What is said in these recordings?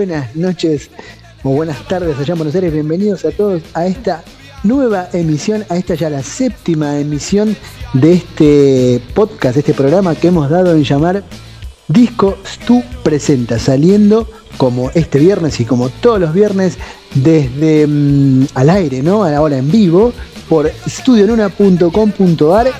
Buenas noches o buenas tardes allá en Buenos Aires. Bienvenidos a todos a esta nueva emisión, a esta ya la séptima emisión de este podcast, este programa que hemos dado en llamar Disco Stu Presenta, saliendo como este viernes y como todos los viernes desde mm, al aire, ¿no? Ahora en vivo por studionuna.com.ar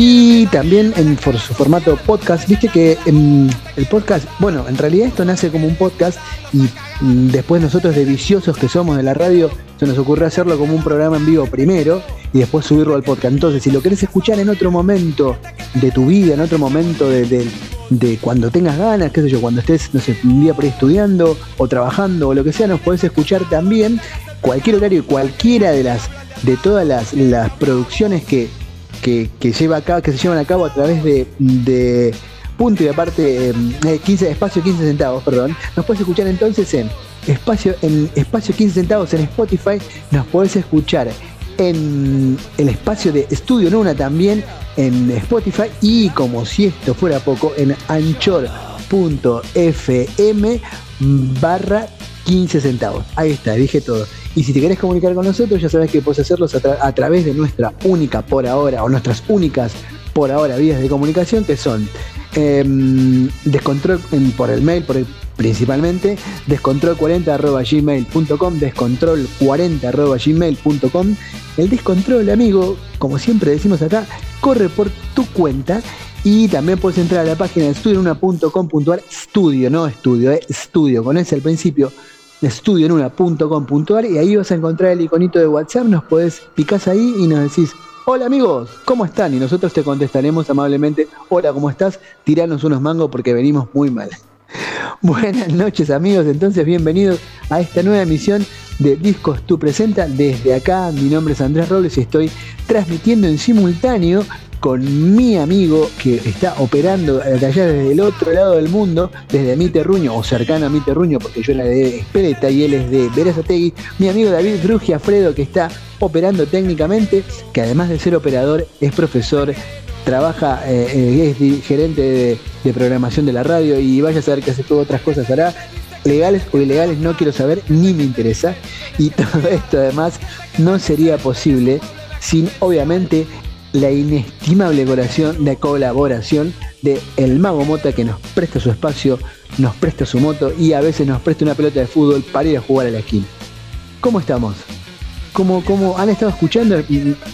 y también en su formato podcast. Viste que en el podcast, bueno, en realidad esto nace como un podcast y mm, después nosotros de viciosos que somos de la radio, se nos ocurrió hacerlo como un programa en vivo primero y después subirlo al podcast. Entonces, si lo querés escuchar en otro momento de tu vida, en otro momento de, cuando tengas ganas, qué sé yo, cuando estés, no sé, un día por ahí estudiando o trabajando o lo que sea, nos podés escuchar también cualquier horario cualquiera de las de todas las producciones que que, lleva acá, que se llevan a cabo a través de, punto y aparte 15, eh, espacio 15 centavos, perdón. Nos puedes escuchar entonces en espacio, en espacio 15 centavos en Spotify, nos puedes escuchar en el espacio de Estudio Nuna también en Spotify y como si esto fuera poco en anchor.fm barra 15 centavos. Ahí está, dije todo. Y si te querés comunicar con nosotros, ya sabes que puedes hacerlo a, través de nuestra única por ahora, o nuestras únicas por ahora vías de comunicación, que son em, descontrol por el mail, por el, principalmente, descontrol40.gmail.com, descontrol40.gmail.com. El descontrol, amigo, como siempre decimos acá, corre por tu cuenta y también puedes entrar a la página de estudionuna.com.ar, estudio, no estudio, eh, estudio, con ese al principio, estudionuna.com.ar y ahí vas a encontrar el iconito de WhatsApp, nos podés, picás ahí y nos decís, hola amigos, ¿cómo están? Y nosotros te contestaremos amablemente, hola, ¿cómo estás? Tiranos unos mangos porque venimos muy mal. Buenas noches amigos, entonces bienvenidos a esta nueva emisión de Discos Tu Presenta. Desde acá, mi nombre es Andrés Robles y estoy transmitiendo en simultáneo con mi amigo que está operando allá desde el otro lado del mundo, desde mi terruño o cercano a mi terruño, porque yo la de Espeleta y él es de Berazategui, mi amigo David Brugia Fredo que está operando técnicamente, que además de ser operador es profesor, trabaja, eh, es gerente de, programación de la radio y vaya a saber que hace todas otras cosas hará. Legales o ilegales no quiero saber, ni me interesa. Y todo esto además no sería posible sin obviamente la inestimable colaboración, de colaboración de El Mago Mota que nos presta su espacio, nos presta su moto y a veces nos presta una pelota de fútbol para ir a jugar a la esquina. ¿Cómo estamos? ¿Cómo, cómo han estado escuchando?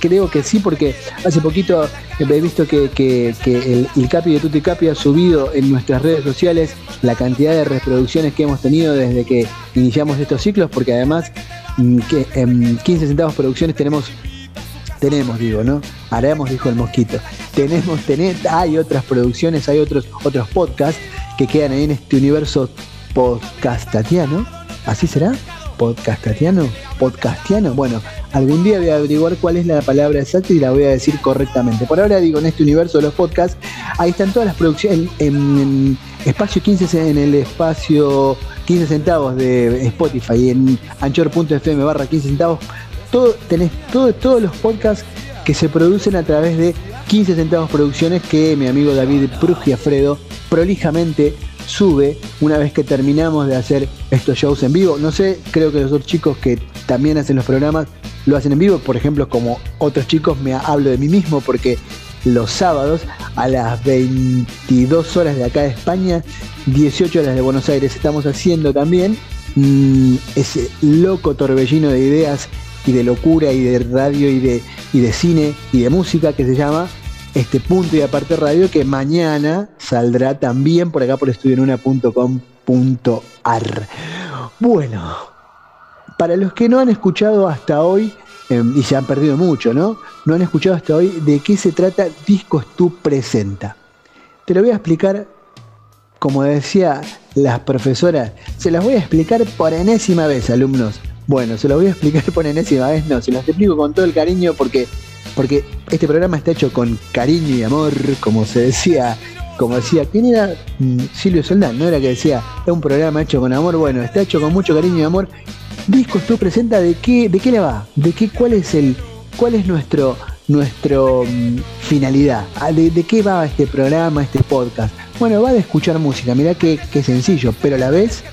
Creo que sí, porque hace poquito he visto que, el, el, Capi de Tutti Capi ha subido en nuestras redes sociales la cantidad de reproducciones que hemos tenido desde que iniciamos estos ciclos, porque además mm, que en 15 centavos producciones tenemos tenemos, digo, ¿no? Haremos, dijo el mosquito. Tenemos, tener, hay otras producciones, hay otros, otros podcasts que quedan ahí en este universo podcastatiano. ¿Así será? ¿Podcastatiano? ¿Podcastiano? Bueno, algún día voy a averiguar cuál es la palabra exacta y la voy a decir correctamente. Por ahora digo, en este universo de los podcasts, ahí están todas las producciones en, espacio 15 en el espacio 15 centavos de Spotify en anchor.fm barra 15 centavos tenés todos los podcasts que se producen a través de 15 centavos producciones que mi amigo David Prugiafredo prolijamente sube una vez que terminamos de hacer estos shows en vivo. No sé, creo que los otros chicos que también hacen los programas lo hacen en vivo. Por ejemplo, como otros chicos me hablo de mí mismo porque los sábados a las 22 horas de acá de España, 18 horas de Buenos Aires estamos haciendo también mm, ese loco torbellino de ideas y de locura y de radio y de, y de cine y de música que se llama este punto y aparte radio que mañana saldrá también por acá por estudionuna.com.ar. Bueno, para los que no han escuchado hasta hoy, em, y se han perdido mucho, ¿no? No han escuchado hasta hoy de qué se trata Discos Tú Presenta. Te lo voy a explicar, como decía las profesoras, se las voy a explicar por enésima vez, alumnos. Bueno, se lo voy a explicar por enésima vez, no, se lo explico con todo el cariño porque, porque este programa está hecho con cariño y amor, como se decía, como decía, ¿quién era mm, Silvio Soldán? No era que decía, es un programa hecho con amor, bueno, está hecho con mucho cariño y amor. Discos tú presenta de qué, de qué le va, de qué, cuál es el, cuál es nuestro, nuestra mm, finalidad. Ah, ¿De, qué va este programa, este podcast? Bueno, va de escuchar música, mirá qué, qué sencillo, pero a la vez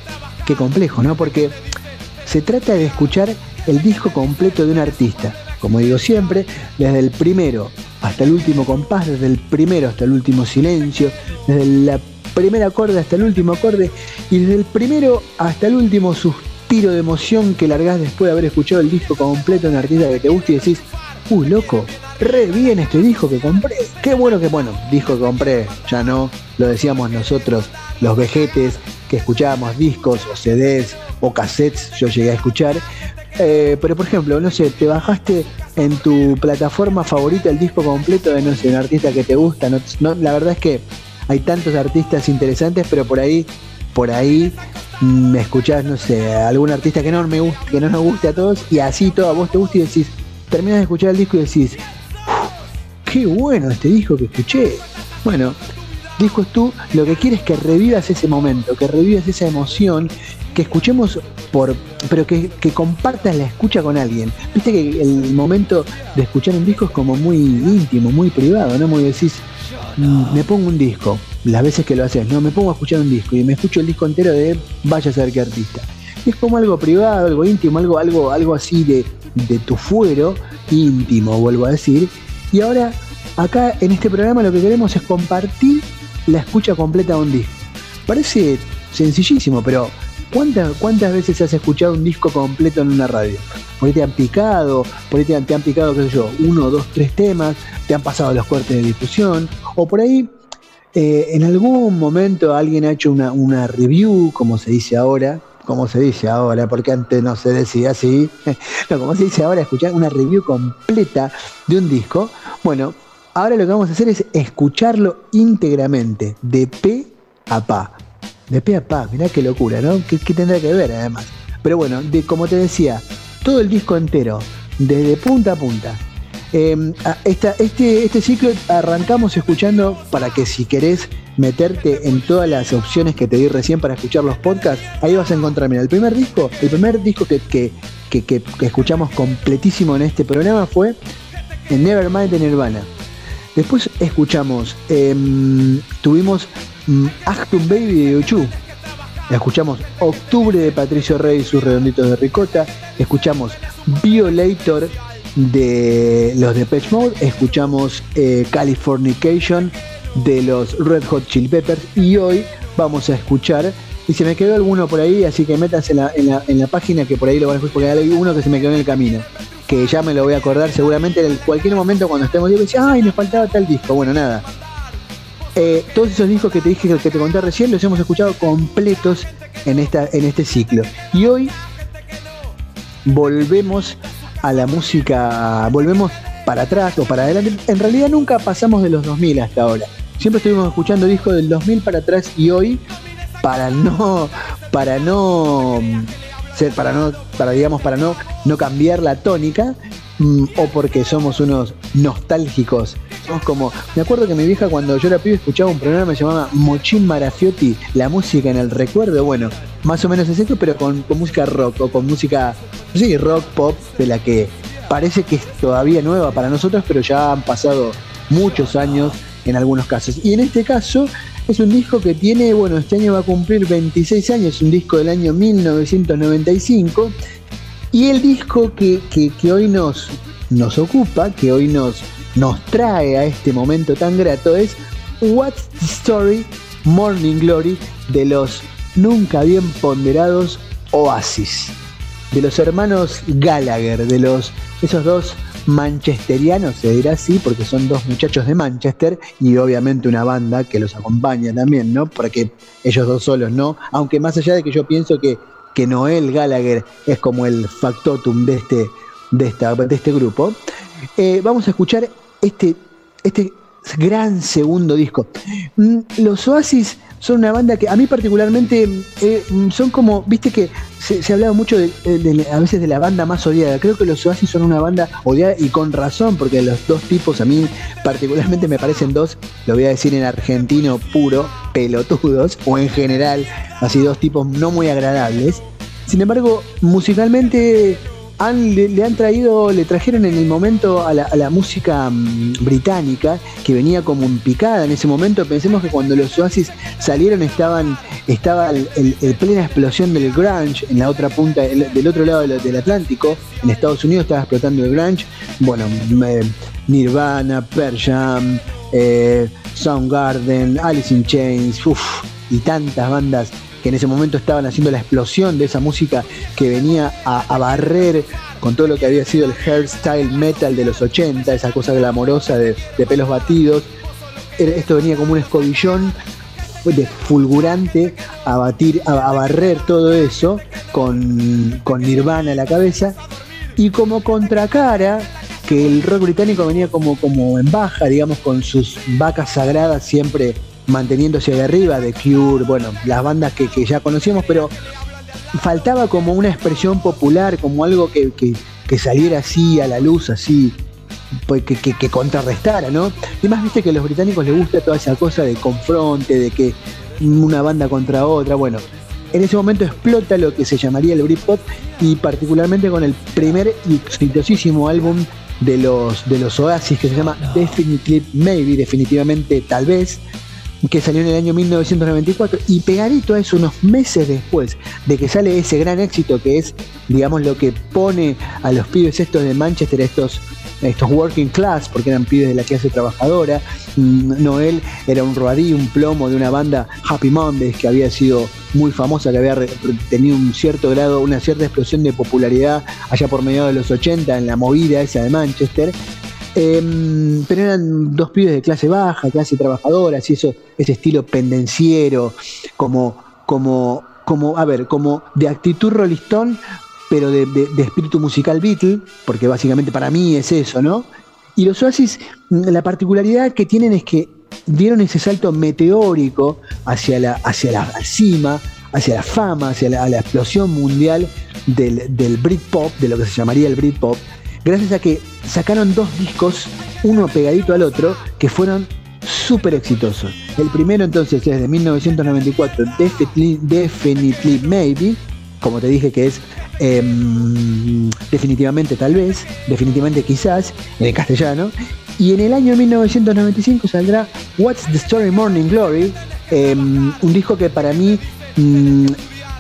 qué complejo, ¿no? Porque se trata de escuchar el disco completo de un artista. Como digo siempre, desde el primero hasta el último compás, desde el primero hasta el último silencio, desde la primer acorde hasta el último acorde y desde el primero hasta el último suspiro de emoción que largás después de haber escuchado el disco completo de un artista que te gusta y decís, uy, loco, re bien este disco que compré. Qué bueno que bueno, disco que compré, ya no, lo decíamos nosotros, los vejetes que escuchábamos discos o CDs o cassettes, yo llegué a escuchar. Eh, pero por ejemplo, no sé, te bajaste en tu plataforma favorita el disco completo de no sé, un artista que te gusta. No, la verdad es que hay tantos artistas interesantes, pero por ahí, por ahí mm, me escuchás, no sé, algún artista que no me guste, que no nos guste a todos, y así todo a vos te gusta y decís, terminas de escuchar el disco y decís, qué bueno este disco que escuché. Bueno, disco es tú, lo que quieres es que revivas ese momento, que revivas esa emoción, que escuchemos por, pero que, que, compartas la escucha con alguien. Viste que el momento de escuchar un disco es como muy íntimo, muy privado, ¿no? Muy decís, mm, me pongo un disco, las veces que lo haces, no, me pongo a escuchar un disco y me escucho el disco entero de vaya a saber qué artista. Es como algo privado, algo íntimo, algo, algo, algo así de, de tu fuero íntimo, vuelvo a decir. Y ahora, acá en este programa lo que queremos es compartir la escucha completa de un disco. Parece sencillísimo, pero ¿cuántas, ¿cuántas veces has escuchado un disco completo en una radio? Por ahí te han picado, por ahí te han, picado, qué sé yo, uno, dos, tres temas, te han pasado los cortes de difusión, o por ahí eh, en algún momento alguien ha hecho una, una review, como se dice ahora, como se dice ahora, porque antes no se decía así, no, como se dice ahora, escuchar una review completa de un disco. Bueno, ahora lo que vamos a hacer es escucharlo íntegramente, de pe a pa. De pe a pa, mirá qué locura, ¿no? ¿Qué, tendrá que ver además? Pero bueno, como te decía, todo el disco entero, desde punta a punta. Em, este, este ciclo arrancamos escuchando para que si querés meterte en todas las opciones que te di recién para escuchar los podcasts, ahí vas a encontrar, mira, el primer disco, el primer disco que, escuchamos completísimo en este programa fue Nevermind de Nirvana. Después escuchamos, em, tuvimos um, Baby de Yuchu. Escuchamos Octubre de Patricio Rey y sus redonditos de ricota. Escuchamos Violator de los de Patch Mode. Escuchamos eh, Californication de los Red Hot Chili Peppers. Y hoy vamos a escuchar. Y se me quedó alguno por ahí, así que métanse en la, en la, página que por ahí lo van a escuchar, porque hay uno que se me quedó en el camino que ya me lo voy a acordar seguramente en cualquier momento cuando estemos. Yo decía, ay, me faltaba tal disco. Bueno, nada. Eh, todos esos discos que te dije que te conté recién los hemos escuchado completos en, esta, en este ciclo. Y hoy volvemos a la música, volvemos para atrás o para adelante. En realidad nunca pasamos de los 2000 hasta ahora. Siempre estuvimos escuchando discos del 2000 para atrás y hoy para no para no para no, para digamos, para no, no cambiar la tónica, mm, o porque somos unos nostálgicos. Somos como, me acuerdo que mi vieja cuando yo era pibe escuchaba un programa que se llamaba Mochín Marafiotti, la música en el recuerdo, bueno, más o menos es esto, pero con, música rock o con música, sí, rock, pop, de la que parece que es todavía nueva para nosotros, pero ya han pasado muchos años en algunos casos. Y en este caso es un disco que tiene, bueno, este año va a cumplir 26 años, un disco del año 1995. Y el disco que, hoy nos, nos ocupa, que hoy nos, nos trae a este momento tan grato es What's the Story Morning Glory de los nunca bien ponderados Oasis, de los hermanos Gallagher, de los esos dos manchesterianos, se dirá así, porque son dos muchachos de Manchester y obviamente una banda que los acompaña también, ¿no? Porque ellos dos solos, ¿no? Aunque más allá de que yo pienso que, que Noel Gallagher es como el factotum de este, de esta, de este grupo, eh, vamos a escuchar este, este gran segundo disco. Mm, los Oasis son una banda que a mí particularmente eh, son como, viste que se, se hablaba mucho de, a veces de la banda más odiada. Creo que los Oasis son una banda odiada y con razón, porque los dos tipos a mí particularmente me parecen dos, lo voy a decir en argentino puro, pelotudos, o en general, así dos tipos no muy agradables. Sin embargo, musicalmente le, han traído, le trajeron en el momento a la, música mm, británica, que venía como en picada en ese momento. Pensemos que cuando los Oasis salieron estaban, estaba el, plena explosión del grunge en la otra punta, del otro lado del, Atlántico. En Estados Unidos estaba explotando el grunge. Bueno, Nirvana, Pearl Jam, eh, Soundgarden, Alice in Chains, y tantas bandas que en ese momento estaban haciendo la explosión de esa música que venía a, barrer con todo lo que había sido el hairstyle metal de los 80, esa cosa glamorosa de, pelos batidos. Esto venía como un escobillón de fulgurante a batir, a, barrer todo eso con, con Nirvana a la cabeza. Y como contracara, que el rock británico venía como, como en baja, digamos, con sus vacas sagradas siempre manteniéndose de arriba, de Cure, bueno, las bandas que, ya conocíamos, pero faltaba como una expresión popular, como algo que, saliera así a la luz, así, pues, que, contrarrestara, ¿no? Y más viste que a los británicos les gusta toda esa cosa de confronte, de que una banda contra otra, bueno. En ese momento explota lo que se llamaría el Britpop y particularmente con el primer y exitosísimo álbum de los, de los Oasis que se llama Definitely Maybe, definitivamente tal vez, que salió en el año 1994 y pegadito a eso unos meses después de que sale ese gran éxito que es digamos lo que pone a los pibes estos de Manchester estos estos working class porque eran pibes de la clase trabajadora mm, Noel era un rodí un plomo de una banda Happy Mondays que había sido muy famosa que había tenido un cierto grado una cierta explosión de popularidad allá por mediados de los 80 en la movida esa de Manchester Em, pero eran dos pibes de clase baja, clase trabajadora, así eso, ese estilo pendenciero, como, como, como, a ver, como de actitud rolistón, pero de, espíritu musical Beatle, porque básicamente para mí es eso, ¿no? Y los Oasis, la particularidad que tienen es que dieron ese salto meteórico hacia la, hacia la cima, hacia la fama, hacia la, la explosión mundial del, del Britpop, de lo que se llamaría el Britpop, gracias a que sacaron dos discos, uno pegadito al otro, que fueron súper exitosos. El primero entonces es de 1994, Definitely, Maybe, como te dije que es em, definitivamente tal vez, definitivamente quizás, en el castellano. Y en el año 1995 saldrá What's the Story Morning Glory, em, un disco que para mí mm,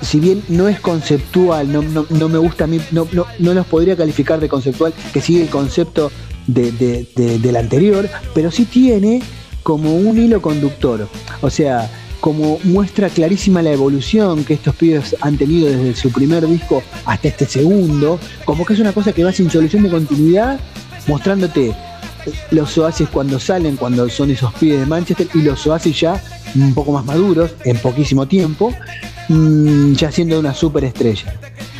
si bien no es conceptual, no, no, me gusta a mí, no, no, los podría calificar de conceptual, que sigue el concepto del anterior, pero sí tiene como un hilo conductor. O sea, como muestra clarísima la evolución que estos pibes han tenido desde su primer disco hasta este segundo, como que es una cosa que va sin solución de continuidad, mostrándote los oasis cuando salen, cuando son esos pibes de Manchester, y los oasis ya un poco más maduros, en poquísimo tiempo, Mm, ya siendo una superestrella.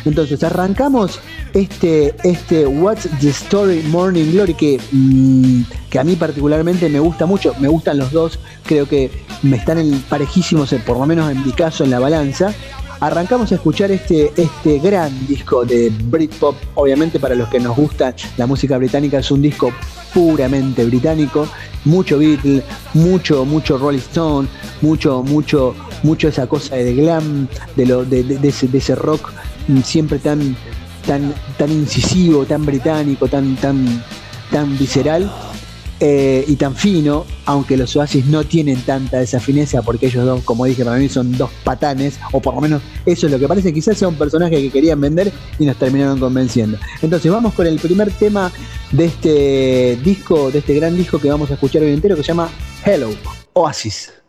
Entonces arrancamos este, este What's the Story Morning Glory que, mm, que a mí particularmente me gusta mucho, me gustan los dos, creo que me están en parejísimos, por lo menos en mi caso, en la balanza. Arrancamos a escuchar este, este gran disco de Britpop, obviamente para los que nos gusta la música británica es un disco puramente británico, mucho Beatle, mucho, mucho Rolling Stone, mucho, mucho, mucho esa cosa de glam, de, lo, de, de, ese, rock siempre tan, tan, tan incisivo, tan británico, tan, tan, tan visceral. Eh, y tan fino, aunque los Oasis no tienen tanta esa fineza, porque ellos dos, como dije, para mí son dos patanes, o por lo menos eso es lo que parece, quizás sea un personaje que querían vender y nos terminaron convenciendo. Entonces vamos con el primer tema de este disco, de este gran disco que vamos a escuchar hoy entero, que se llama Hello, Oasis.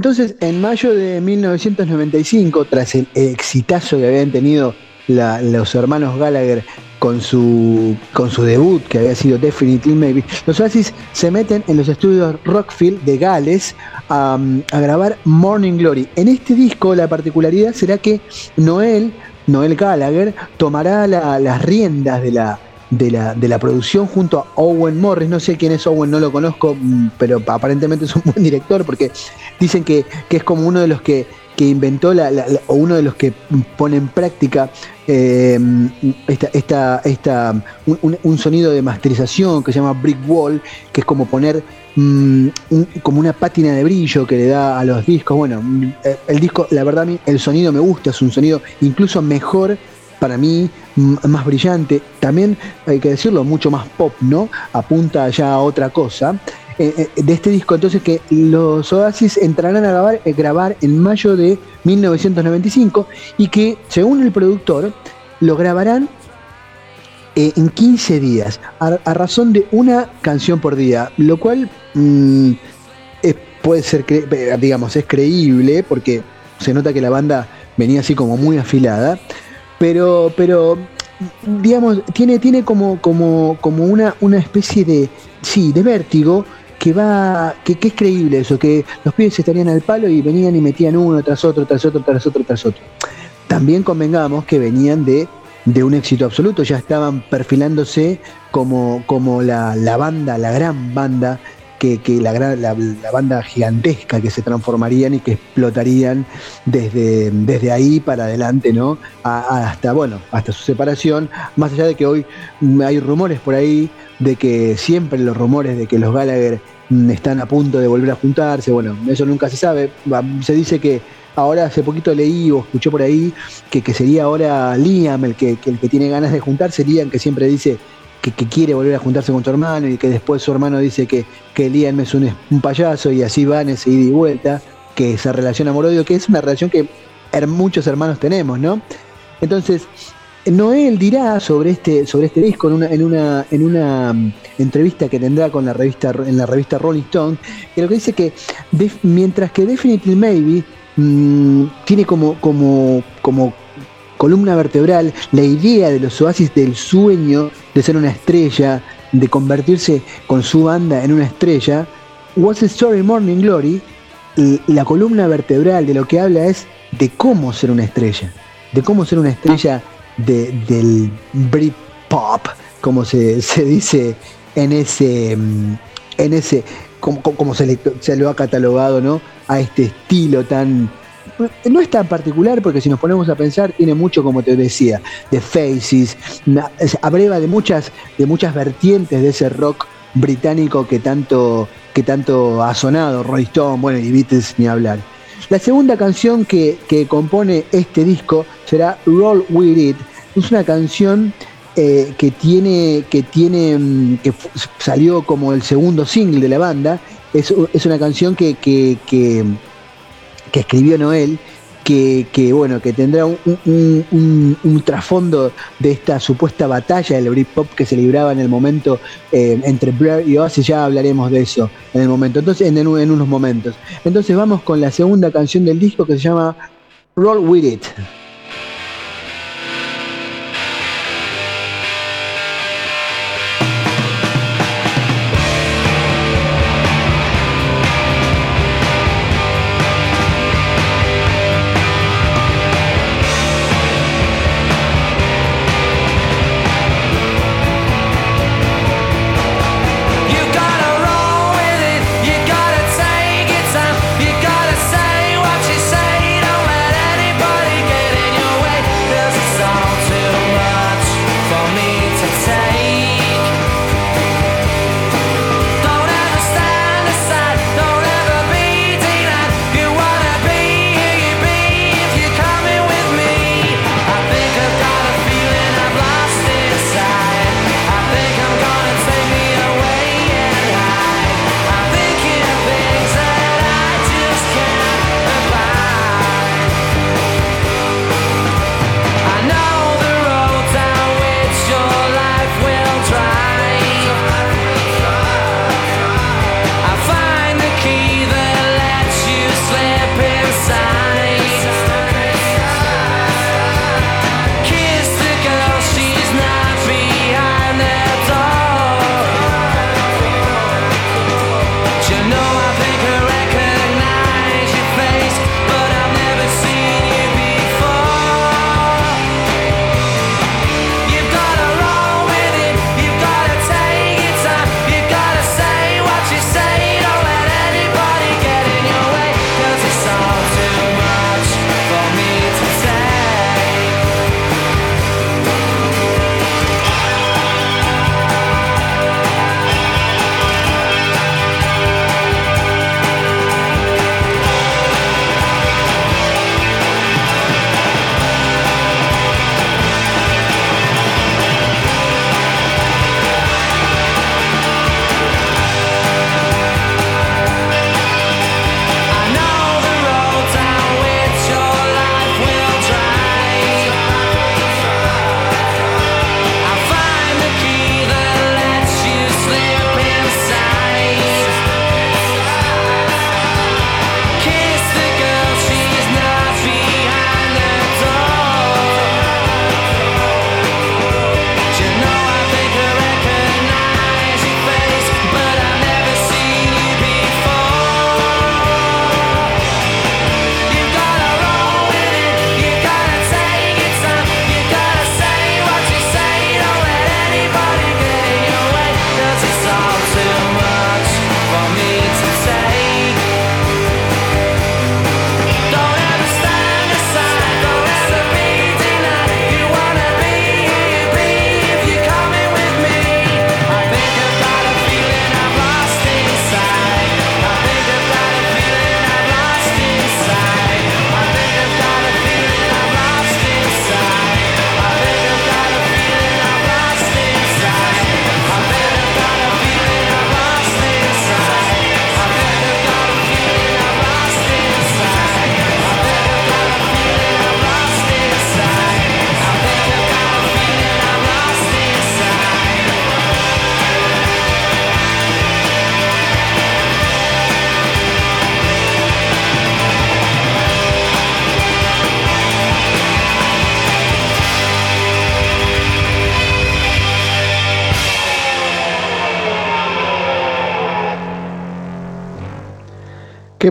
Entonces, en mayo de 1995, tras el exitazo que habían tenido los hermanos Gallagher con su, con su debut, que había sido Definitely Maybe, los Oasis se meten en los estudios Rockfield de Gales a, grabar Morning Glory. En este disco la particularidad será que Noel, Noel Gallagher, tomará las riendas de la, de la, de la producción junto a Owen Morris. No sé quién es Owen, no lo conozco, mm, pero aparentemente es un buen director porque dicen que, que es como uno de los que que inventó la, o uno de los que pone en práctica eh, esta, esta, un, sonido de masterización que se llama Brick Wall, que es como poner mm, como una pátina de brillo que le da a los discos. Bueno, el disco, la verdad, el sonido me gusta, es un sonido incluso mejor para mí más brillante, también hay que decirlo, mucho más pop, ¿no? Apunta ya a otra cosa. Eh, eh, de este disco. Entonces que los Oasis entrarán a grabar, eh, grabar en mayo de 1995 y que, según el productor, lo grabarán en 15 días, a, razón de una canción por día, lo cual mm, puede ser, digamos, es creíble porque se nota que la banda venía así como muy afilada, pero, pero digamos, tiene, tiene como, como, como una, una especie de, sí, de vértigo que va, que, es creíble eso, que los pibes estarían al palo y venían y metían uno tras otro, tras otro, tras otro, tras otro. También convengamos que venían de, de un éxito absoluto, ya estaban perfilándose como, como la, la banda, la gran banda que, la, la, banda gigantesca que se transformarían y que explotarían desde, ahí para adelante, ¿no? hasta, bueno, hasta su separación, más allá de que hoy hay rumores por ahí de que siempre los rumores de que los Gallagher están a punto de volver a juntarse, bueno, eso nunca se sabe, se dice que ahora hace poquito leí o escuché por ahí que, que sería ahora Liam el que, el que tiene ganas de juntarse, Liam que siempre dice que, quiere volver a juntarse con su hermano y que después su hermano dice que, que Liam es un, un payaso y así van ese ida y vuelta, que esa relación amor-odio, que es una relación que muchos hermanos tenemos, ¿no? Entonces, Noel dirá sobre este, sobre este disco en una, en una, en una mm, entrevista que tendrá con la revista, en la revista Rolling Stone, que lo que dice que mientras que Definitely Maybe mm, tiene como, como, como columna vertebral la idea de los oasis del sueño de ser una estrella, de convertirse con su banda en una estrella, What's the Story Morning Glory, la columna vertebral de lo que habla es de cómo ser una estrella, de cómo ser una estrella del Britpop, como se, dice en ese, en ese como, como se, le, se lo ha catalogado, ¿no? A este estilo tan no es tan particular porque si nos ponemos a pensar tiene mucho como te decía de Faces abreva de muchas de muchas vertientes de ese rock británico que tanto que tanto ha sonado Roy Stone bueno y Beatles ni hablar. La segunda canción que, compone este disco será Roll With It. Es una canción eh, que tiene que tiene mm, que salió como el segundo single de la banda. Es, una canción que que escribió Noel, que, bueno, que tendrá un, trasfondo de esta supuesta batalla del Britpop que se libraba en el momento eh, entre Blair y Oasis, ya hablaremos de eso en el momento, entonces en, en unos momentos. Entonces vamos con la segunda canción del disco que se llama Roll With It.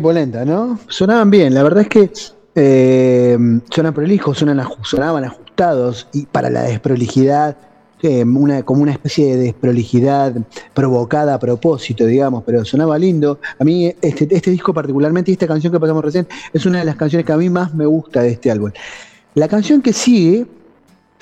Polenta, ¿no? Sonaban bien, la verdad es que eh, sonan prolijos, sonaban ajustados y para la desprolijidad, eh, como una especie de desprolijidad provocada a propósito, digamos, pero sonaba lindo. A mí este, este disco particularmente y esta canción que pasamos recién es una de las canciones que a mí más me gusta de este álbum. La canción que sigue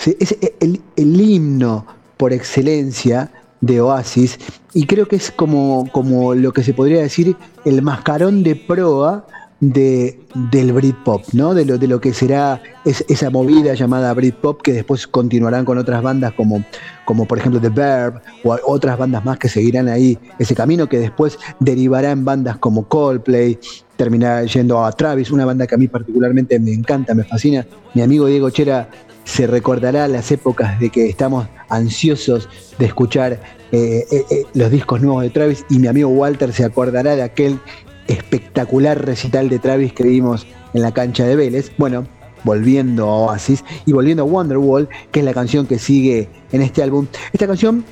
es el himno por excelencia de Oasis y creo que es como, como lo que se podría decir el mascarón de proa de, del Britpop, ¿no? De lo, de lo que será esa movida llamada Britpop que después continuarán con otras bandas como, como por ejemplo The Verb o otras bandas más que seguirán ahí ese camino que después derivará en bandas como Coldplay, terminará yendo a Travis, una banda que a mí particularmente me encanta, me fascina. Mi amigo Diego Chera se recordará las épocas de que estamos ansiosos de escuchar eh, eh, eh, los discos nuevos de Travis y mi amigo Walter se acordará de aquel espectacular recital de Travis que vimos en la cancha de Vélez. Bueno, volviendo a Oasis y volviendo a Wonderwall, que es la canción que sigue en este álbum. Esta canción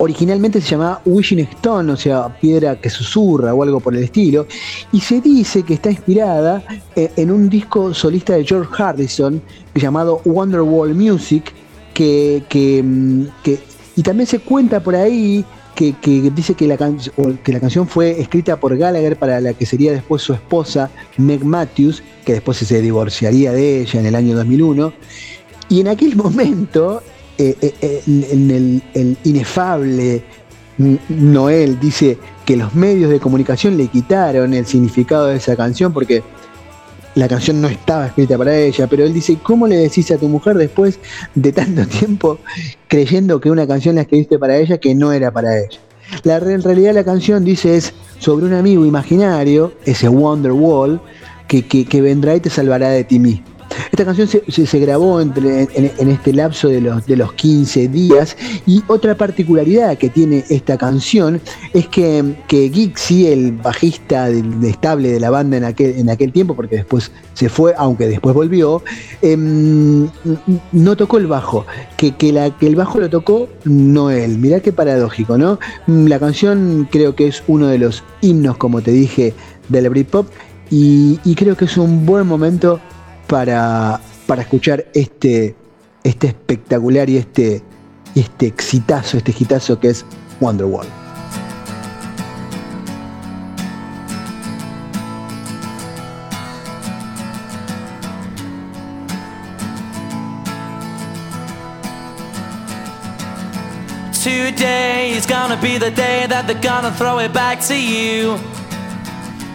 originalmente se llamaba Wishing Stone, o sea, piedra que susurra o algo por el estilo, y se dice que está inspirada eh, en un disco solista de George Harrison llamado Wonderwall Music, que, mm, que, y también se cuenta por ahí que, dice que la, que la canción fue escrita por Gallagher para la que sería después su esposa, Meg Matthews, que después se divorciaría de ella en el año 2001. Y en aquel momento en el, inefable Noel dice que los medios de comunicación le quitaron el significado de esa canción porque la canción no estaba escrita para ella, pero él dice, ¿cómo le decís a tu mujer después de tanto tiempo creyendo que una canción la escribiste para ella que no era para ella? La, en realidad la canción dice es sobre un amigo imaginario, ese Wonderwall, que, que vendrá y te salvará de ti mismo. Esta canción se, grabó entre, en, este lapso de los, de los 15 días y otra particularidad que tiene esta canción es que, que Gixi, el bajista estable de la banda en aquel, en aquel tiempo, porque después se fue, aunque después volvió, em, no tocó el bajo, que, el bajo lo tocó Noel. Mirá qué paradójico, ¿no? La canción creo que es uno de los himnos, como te dije, del Britpop y creo que es un buen momento para, para escuchar este, este espectacular y este, este exitazo, este hitazo que es Wonderwall. Today is gonna be the day that they're gonna throw it back to you.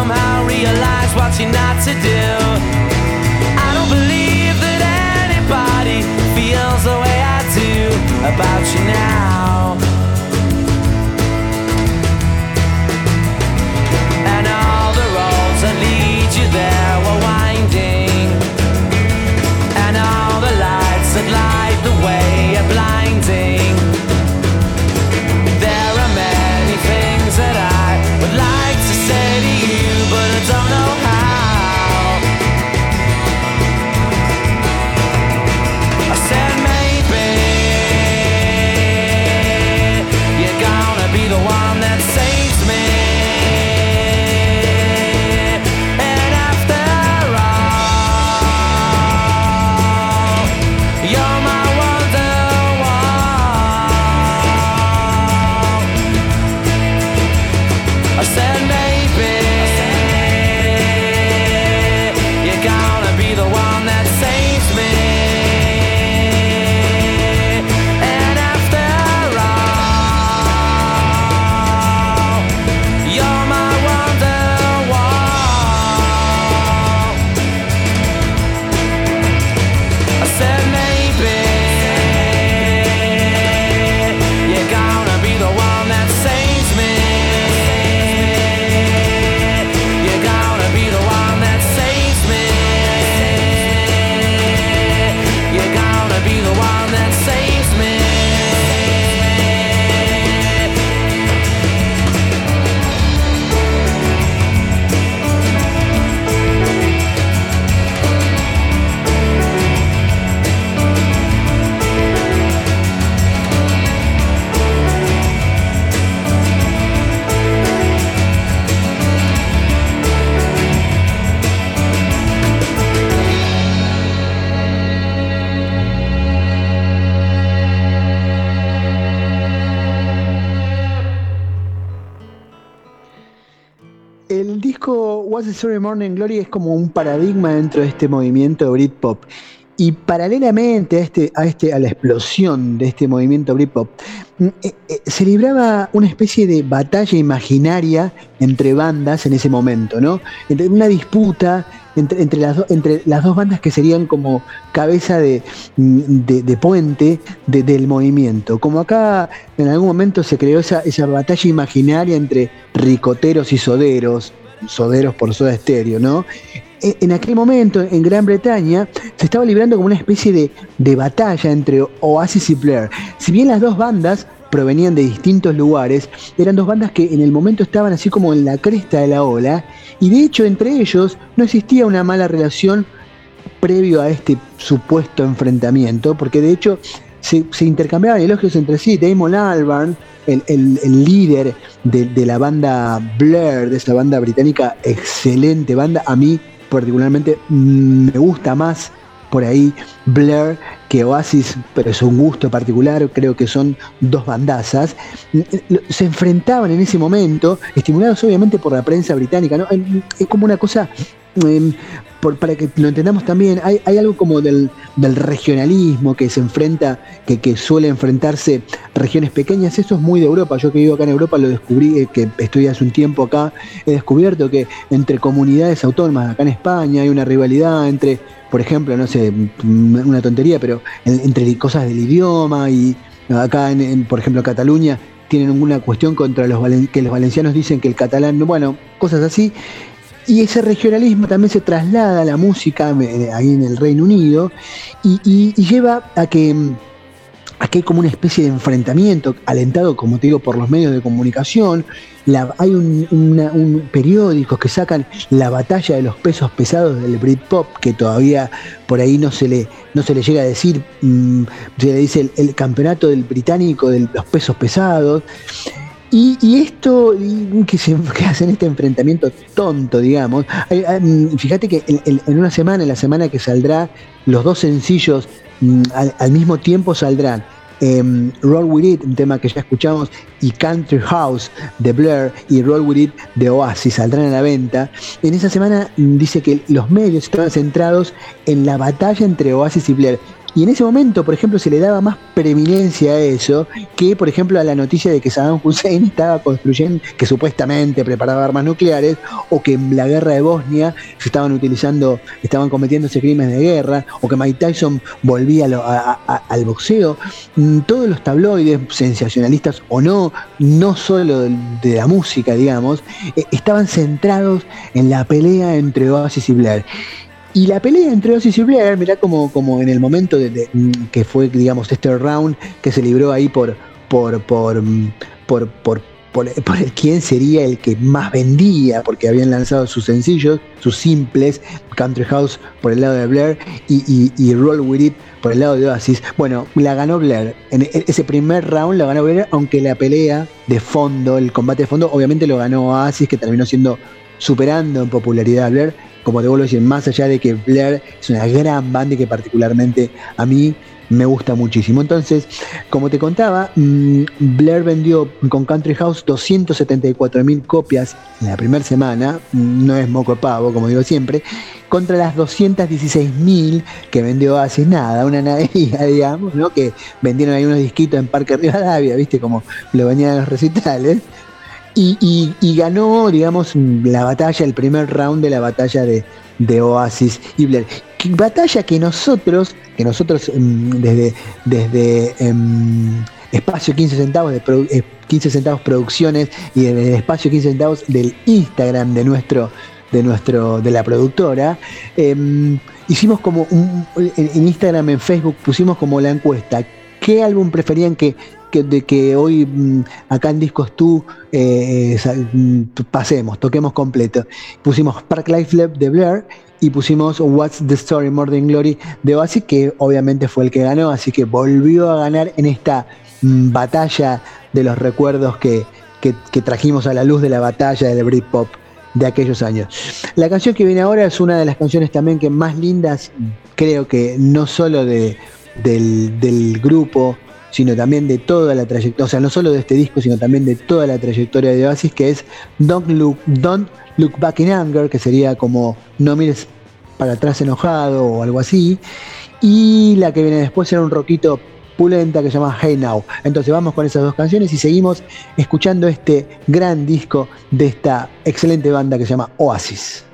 Somehow realized what you're not to do. I don't believe that anybody feels the way I do about you now. And all the roads that lead you there Story Morning Glory es como un paradigma dentro de este movimiento Britpop. Y paralelamente a, este, a, este, a la explosión de este movimiento Britpop, mm, eh, eh, se libraba una especie de batalla imaginaria entre bandas en ese momento, ¿no? Una disputa entre, entre, las, entre las dos bandas que serían como cabeza de, mm, puente del movimiento. Como acá en algún momento se creó esa, esa batalla imaginaria entre ricoteros y soderos, soderos por soda estéreo, ¿no? E, en aquel momento, en Gran Bretaña, se estaba librando como una especie de, de batalla entre Oasis y Blair. Si bien las dos bandas provenían de distintos lugares, eran dos bandas que en el momento estaban así como en la cresta de la ola, y de hecho entre ellos no existía una mala relación previo a este supuesto enfrentamiento, porque de hecho se, intercambiaban elogios entre sí. Damon Albarn, el, el, líder de, de, la banda Blair, de esa banda británica, excelente banda, a mí particularmente me gusta más por ahí Blair que Oasis, pero es un gusto particular, creo que son dos bandazas, se enfrentaban en ese momento, estimulados obviamente por la prensa británica, es como una cosa em, para que lo entendamos también, hay, algo como del, regionalismo que se enfrenta, que, que, suele enfrentarse regiones pequeñas. Eso es muy de Europa. Yo que vivo acá en Europa lo descubrí, eh, que estoy hace un tiempo acá, he descubierto que entre comunidades autónomas, acá en España, hay una rivalidad entre por ejemplo, no sé, una tontería, pero entre cosas del idioma y acá, en, por ejemplo, Cataluña, tienen alguna cuestión contra los que los valencianos dicen que el catalán, bueno, cosas así. Y ese regionalismo también se traslada a la música eh, ahí en el Reino Unido y lleva a que hay como una especie de enfrentamiento, alentado, como te digo, por los medios de comunicación. hay un, periódicos que sacan la batalla de los pesos pesados del Britpop, que todavía por ahí no se le, no se le llega a decir, mm, se le dice el, campeonato del británico de los pesos pesados. Y, esto, que, se, hacen este enfrentamiento tonto, digamos. Mm, fíjate que en, una semana, en la semana que saldrá, los dos sencillos Mm, al, mismo tiempo saldrán em, Roll With It, un tema que ya escuchamos, y Country House de Blair y Roll With It de Oasis saldrán a la venta. En esa semana mm, dice que los medios estaban centrados en la batalla entre Oasis y Blair. Y en ese momento, por ejemplo, se le daba más preeminencia a eso que, por ejemplo, a la noticia de que Saddam Hussein estaba construyendo, que supuestamente preparaba armas nucleares, o que en la guerra de Bosnia se estaban utilizando, estaban cometiéndose crímenes de guerra, o que Mike Tyson volvía al boxeo. Mm, todos los tabloides, sensacionalistas o no, no solo de la música, digamos, eh, estaban centrados en la pelea entre Oasis y Blair. Y la pelea entre Oasis y Blair, mirá como, como en el momento de, que fue, digamos, este round que se libró ahí por, por, por, por, por, por, el quién sería el que más vendía, porque habían lanzado sus sencillos, sus simples, Country House por el lado de Blair y, y, Roll With It por el lado de Oasis. Bueno, la ganó Blair. En ese primer round la ganó Blair, aunque la pelea de fondo, el combate de fondo, obviamente lo ganó Oasis, que terminó siendo superando en popularidad a Blair como te vuelvo a decir, más allá de que Blair es una gran banda y que particularmente a mí me gusta muchísimo. Entonces, como te contaba, mm, Blair vendió con Country House 274 mil copias en la primera semana, mm, no es moco pavo, como digo siempre, contra las 216 mil que vendió hace nada, una nadería, digamos, ¿no? que vendieron ahí unos disquitos en Parque Rivadavia, viste, como lo venían los recitales. Y, ganó, digamos, la batalla, el primer round de la batalla de, Oasis y Blair. Batalla que nosotros, que nosotros em, desde, desde em, Espacio 15 centavos de 15 eh, centavos producciones y desde Espacio 15 centavos del Instagram de nuestro, de nuestro, de la productora, em, hicimos como un, en Instagram, en Facebook, pusimos como la encuesta. ¿Qué álbum preferían que que, de que hoy mm, acá en Discos Tú eh, mm, pasemos, toquemos completo. Pusimos Park Life Lab de Blair y pusimos What's the Story Than Glory de Oasis, que obviamente fue el que ganó, así que volvió a ganar en esta mm, batalla de los recuerdos que, que, trajimos a la luz de la batalla del Britpop de aquellos años. La canción que viene ahora es una de las canciones también que más lindas, creo que no solo de, del grupo, sino también de toda la trayectoria, o sea, no solo de este disco, sino también de toda la trayectoria de Oasis, que es Don't Look, Don't Look Back in Anger, que sería como No mires para atrás enojado o algo así. Y la que viene después era un rockito pulenta que se llama Hey Now. Entonces vamos con esas dos canciones y seguimos escuchando este gran disco de esta excelente banda que se llama Oasis.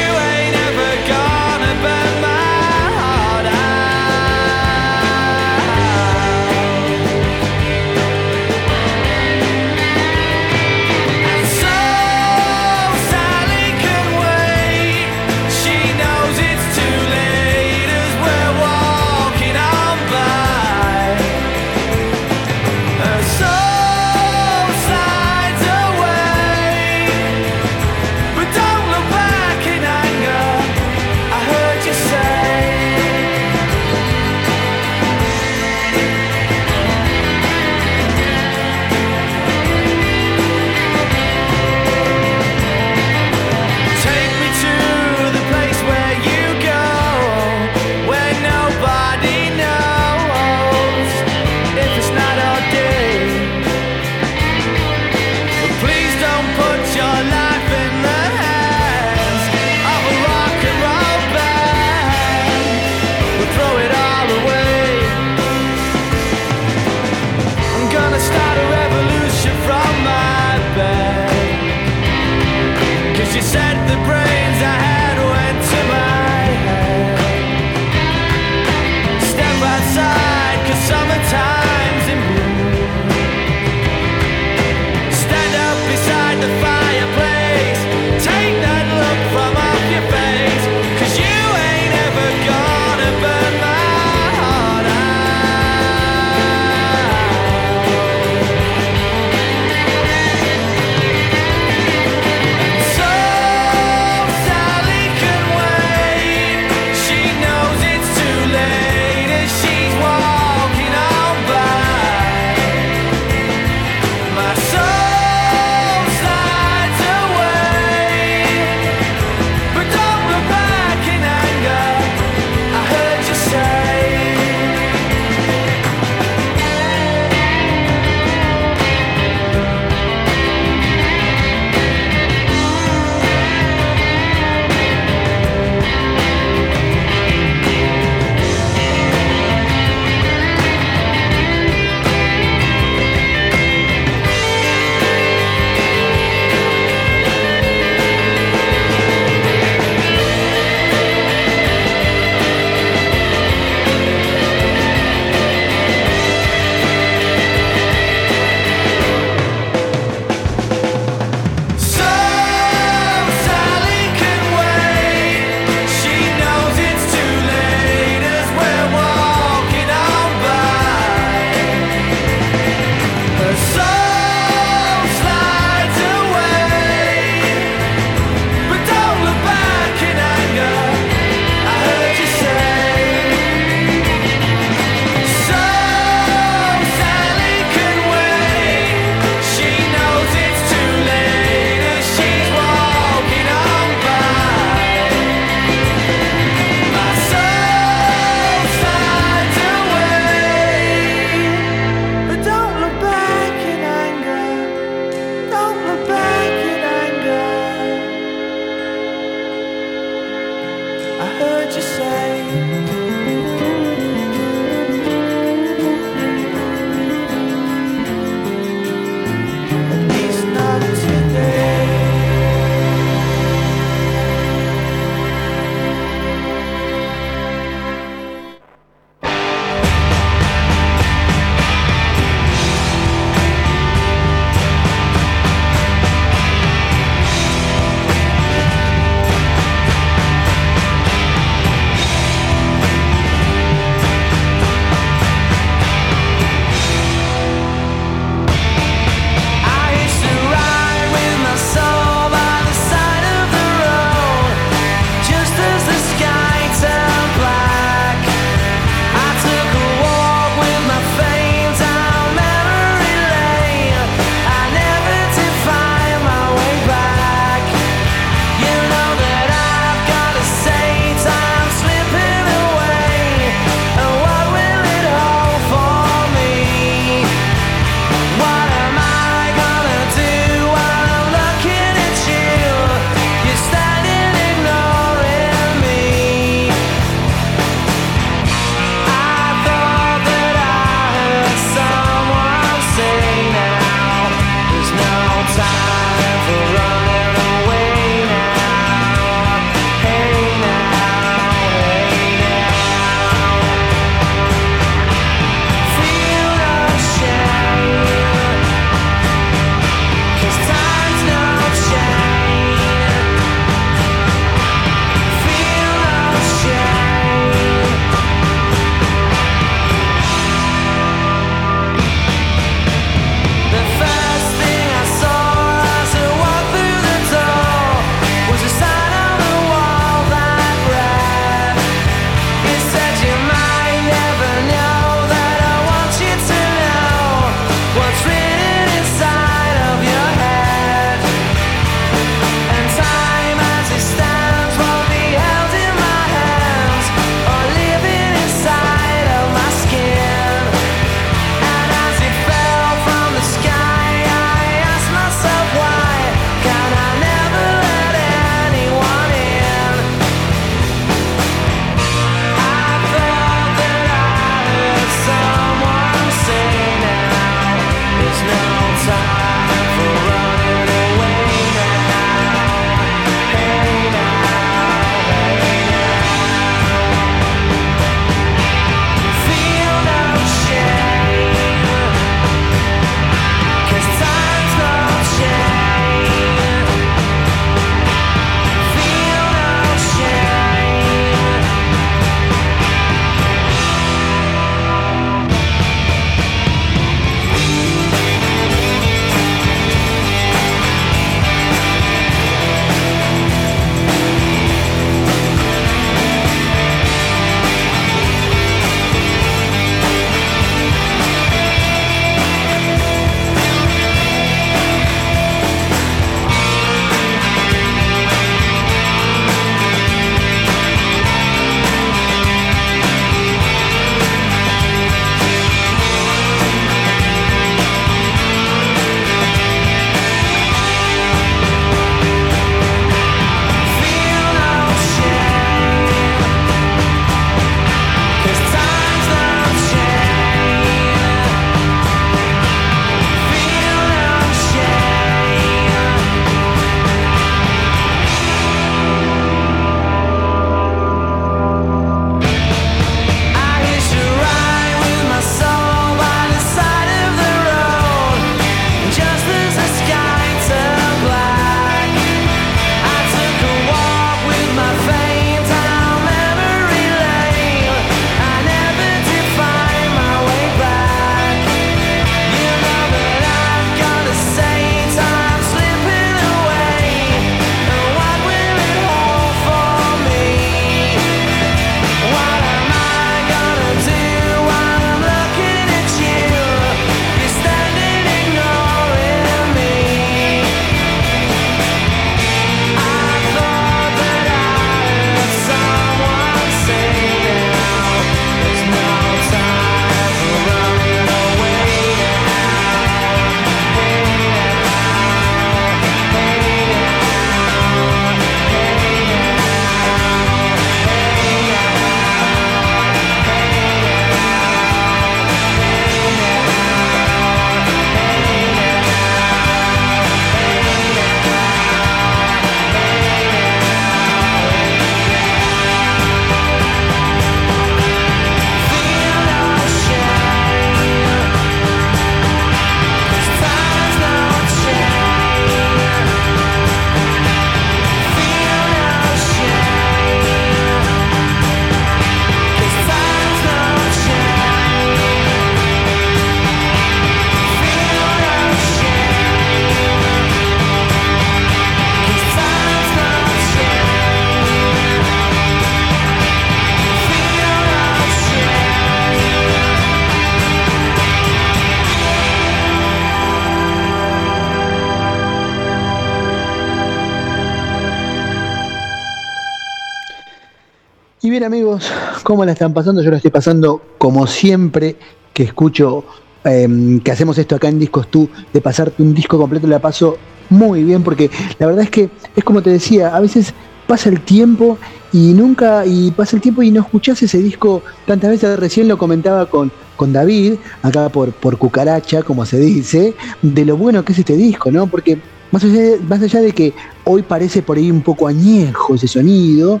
¿Cómo la están pasando? Yo la estoy pasando como siempre que escucho, em, que hacemos esto acá en Discos Tú, de pasarte un disco completo, la paso muy bien porque la verdad es que es como te decía, a veces pasa el tiempo y nunca, y pasa el tiempo y no escuchás ese disco tantas veces, recién lo comentaba con, con David, acá por, por cucaracha, como se dice, de lo bueno que es este disco, ¿no? Porque más allá, de, más allá de que hoy parece por ahí un poco añejo ese sonido,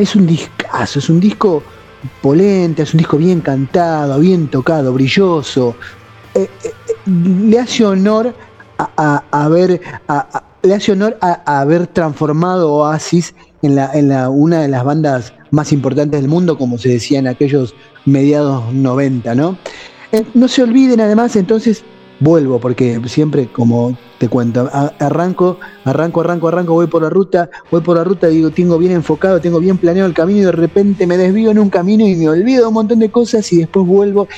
es un discazo, es un disco polente, es un disco bien cantado, bien tocado, brilloso. Eh, eh, le hace honor a, haber, le hace honor a, haber transformado Oasis en, la, en la, una de las bandas más importantes del mundo, como se decía en aquellos mediados 90, ¿no? Eh, no se olviden además entonces vuelvo, porque siempre, como te cuento, arranco, arranco, arranco, arranco, voy por la ruta, voy por la ruta, digo, tengo bien enfocado, tengo bien planeado el camino y de repente me desvío en un camino y me olvido un montón de cosas y después vuelvo.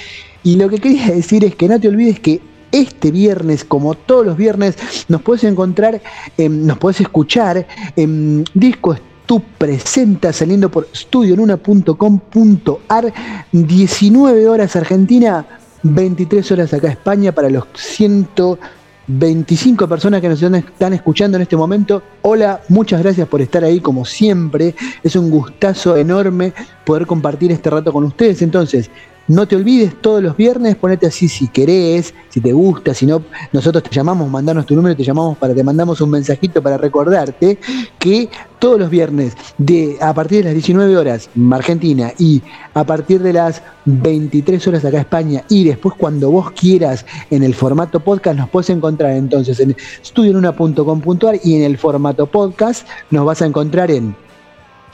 Y lo que quería decir es que no te olvides que este viernes, como todos los viernes, nos puedes encontrar, nos puedes escuchar en Discos tú presenta saliendo por studionuna.com.ar 19 horas Argentina 23 horas acá España para los 125 personas que nos están escuchando en este momento. Hola, muchas gracias por estar ahí como siempre. Es un gustazo enorme poder compartir este rato con ustedes. Entonces, no te olvides todos los viernes, ponete así si querés, si te gusta, si no, nosotros te llamamos, mandanos tu número, te llamamos para, te mandamos un mensajito para recordarte que todos los viernes, de, a partir de las 19 horas, Argentina, y a partir de las 23 horas acá España, y después cuando vos quieras en el formato podcast, nos puedes encontrar entonces en studionuna.com.ar y en el formato podcast nos vas a encontrar en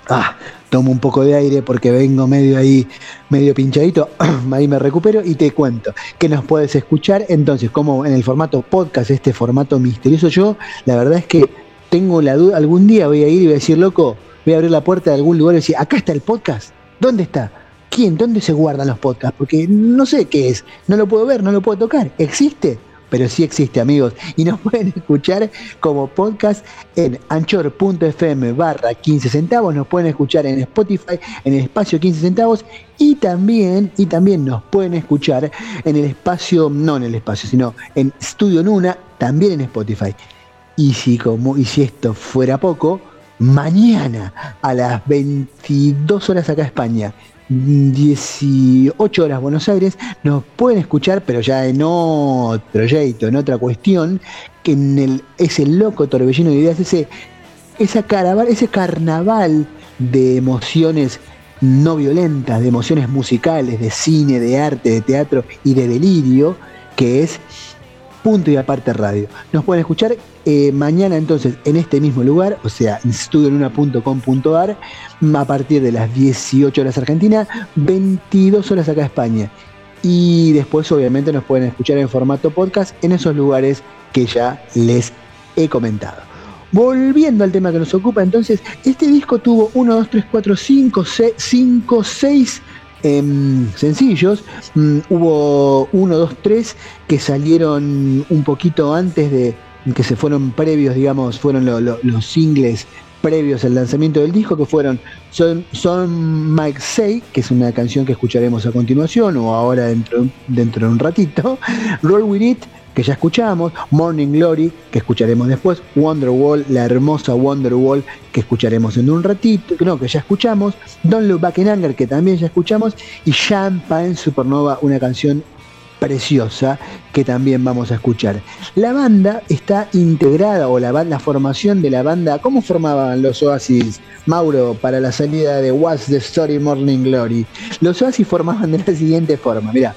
Ah, tomo un poco de aire porque vengo medio ahí, medio pinchadito, ahí me recupero y te cuento que nos puedes escuchar entonces como en el formato podcast, este formato misterioso. Yo, la verdad es que tengo la duda, algún día voy a ir y voy a decir, loco, voy a abrir la puerta de algún lugar y decir, acá está el podcast, ¿dónde está? ¿Quién? ¿Dónde se guardan los podcasts? Porque no sé qué es, no lo puedo ver, no lo puedo tocar, ¿existe? Pero sí existe amigos. Y nos pueden escuchar como podcast en anchor.fm barra 15 centavos, nos pueden escuchar en Spotify en el espacio 15 centavos. Y también, y también nos pueden escuchar en el espacio, no en el espacio, sino en Studio Nuna, también en Spotify. Y si, como, y si esto fuera poco, mañana a las 22 horas acá España 18 horas Buenos Aires, nos pueden escuchar, pero ya en otro proyecto, en otra cuestión, que en el, ese loco torbellino de ideas, ese, esa carnaval, ese carnaval de emociones no violentas, de emociones musicales, de cine, de arte, de teatro y de delirio, que es Punto y Aparte Radio. Nos pueden escuchar eh, mañana entonces en este mismo lugar, o sea, en studionuna.com.ar, a partir de las 18 horas Argentina, 22 horas acá España. Y después obviamente nos pueden escuchar en formato podcast en esos lugares que ya les he comentado. Volviendo al tema que nos ocupa, entonces, este disco tuvo 1, 2, 3, 4, 5, 6, 5, 6 Em, sencillos. Mm, hubo uno, dos, tres que salieron un poquito antes de que se fueron previos, digamos, fueron los singles previos al lanzamiento del disco, que fueron Son, son Mike Say, que es una canción que escucharemos a continuación o ahora dentro, dentro de un ratito, Roll With It, que ya escuchamos, Morning Glory, que escucharemos después, Wonderwall, la hermosa Wonderwall, que escucharemos en un ratito, no, que ya escuchamos, Don't Look Back in Anger, que también ya escuchamos, y Champagne Supernova, una canción preciosa que también vamos a escuchar. La banda está integrada, o la, formación de la banda, ¿cómo formaban los Oasis, Mauro, para la salida de What's the Story Morning Glory? Los Oasis formaban de la siguiente forma, mira,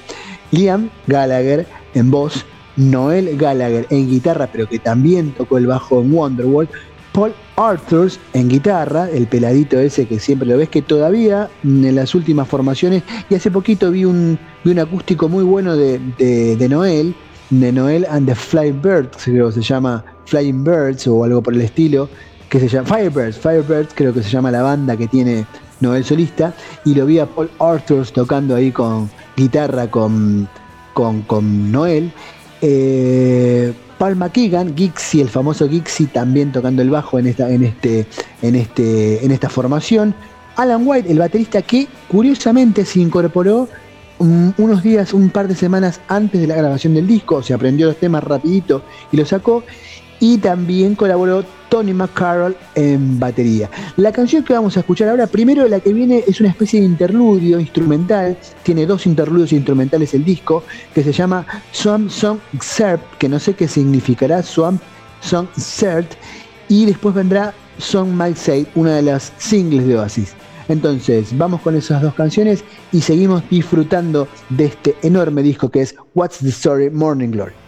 Liam Gallagher en voz, Noel Gallagher en guitarra, pero que también tocó el bajo en Wonderwall, Paul Arthurs en guitarra, el peladito ese que siempre lo ves, que todavía en las últimas formaciones, y hace poquito vi un, un acústico muy bueno de, Noel, de Noel and the Flying Birds, creo que se llama Flying Birds o algo por el estilo, que se llama Firebirds, Firebirds creo que se llama la banda que tiene Noel solista, y lo vi a Paul Arthurs tocando ahí con guitarra con, con, con Noel, eh, Palma Keegan, Gixi, el famoso Gixi, también tocando el bajo en esta, en este, en este, en esta formación. Alan White, el baterista que curiosamente se incorporó mm, unos días, un par de semanas antes de la grabación del disco, se aprendió los temas rapidito y lo sacó. Y también colaboró Tony McCarroll en batería. La canción que vamos a escuchar ahora, primero la que viene es una especie de interludio instrumental, tiene dos interludios instrumentales el disco, que se llama Swamp Song Cert, que no sé qué significará Swamp Song Cert, y después vendrá Song My Say, una de las singles de Oasis. Entonces, vamos con esas dos canciones y seguimos disfrutando de este enorme disco que es What's the Story Morning Glory.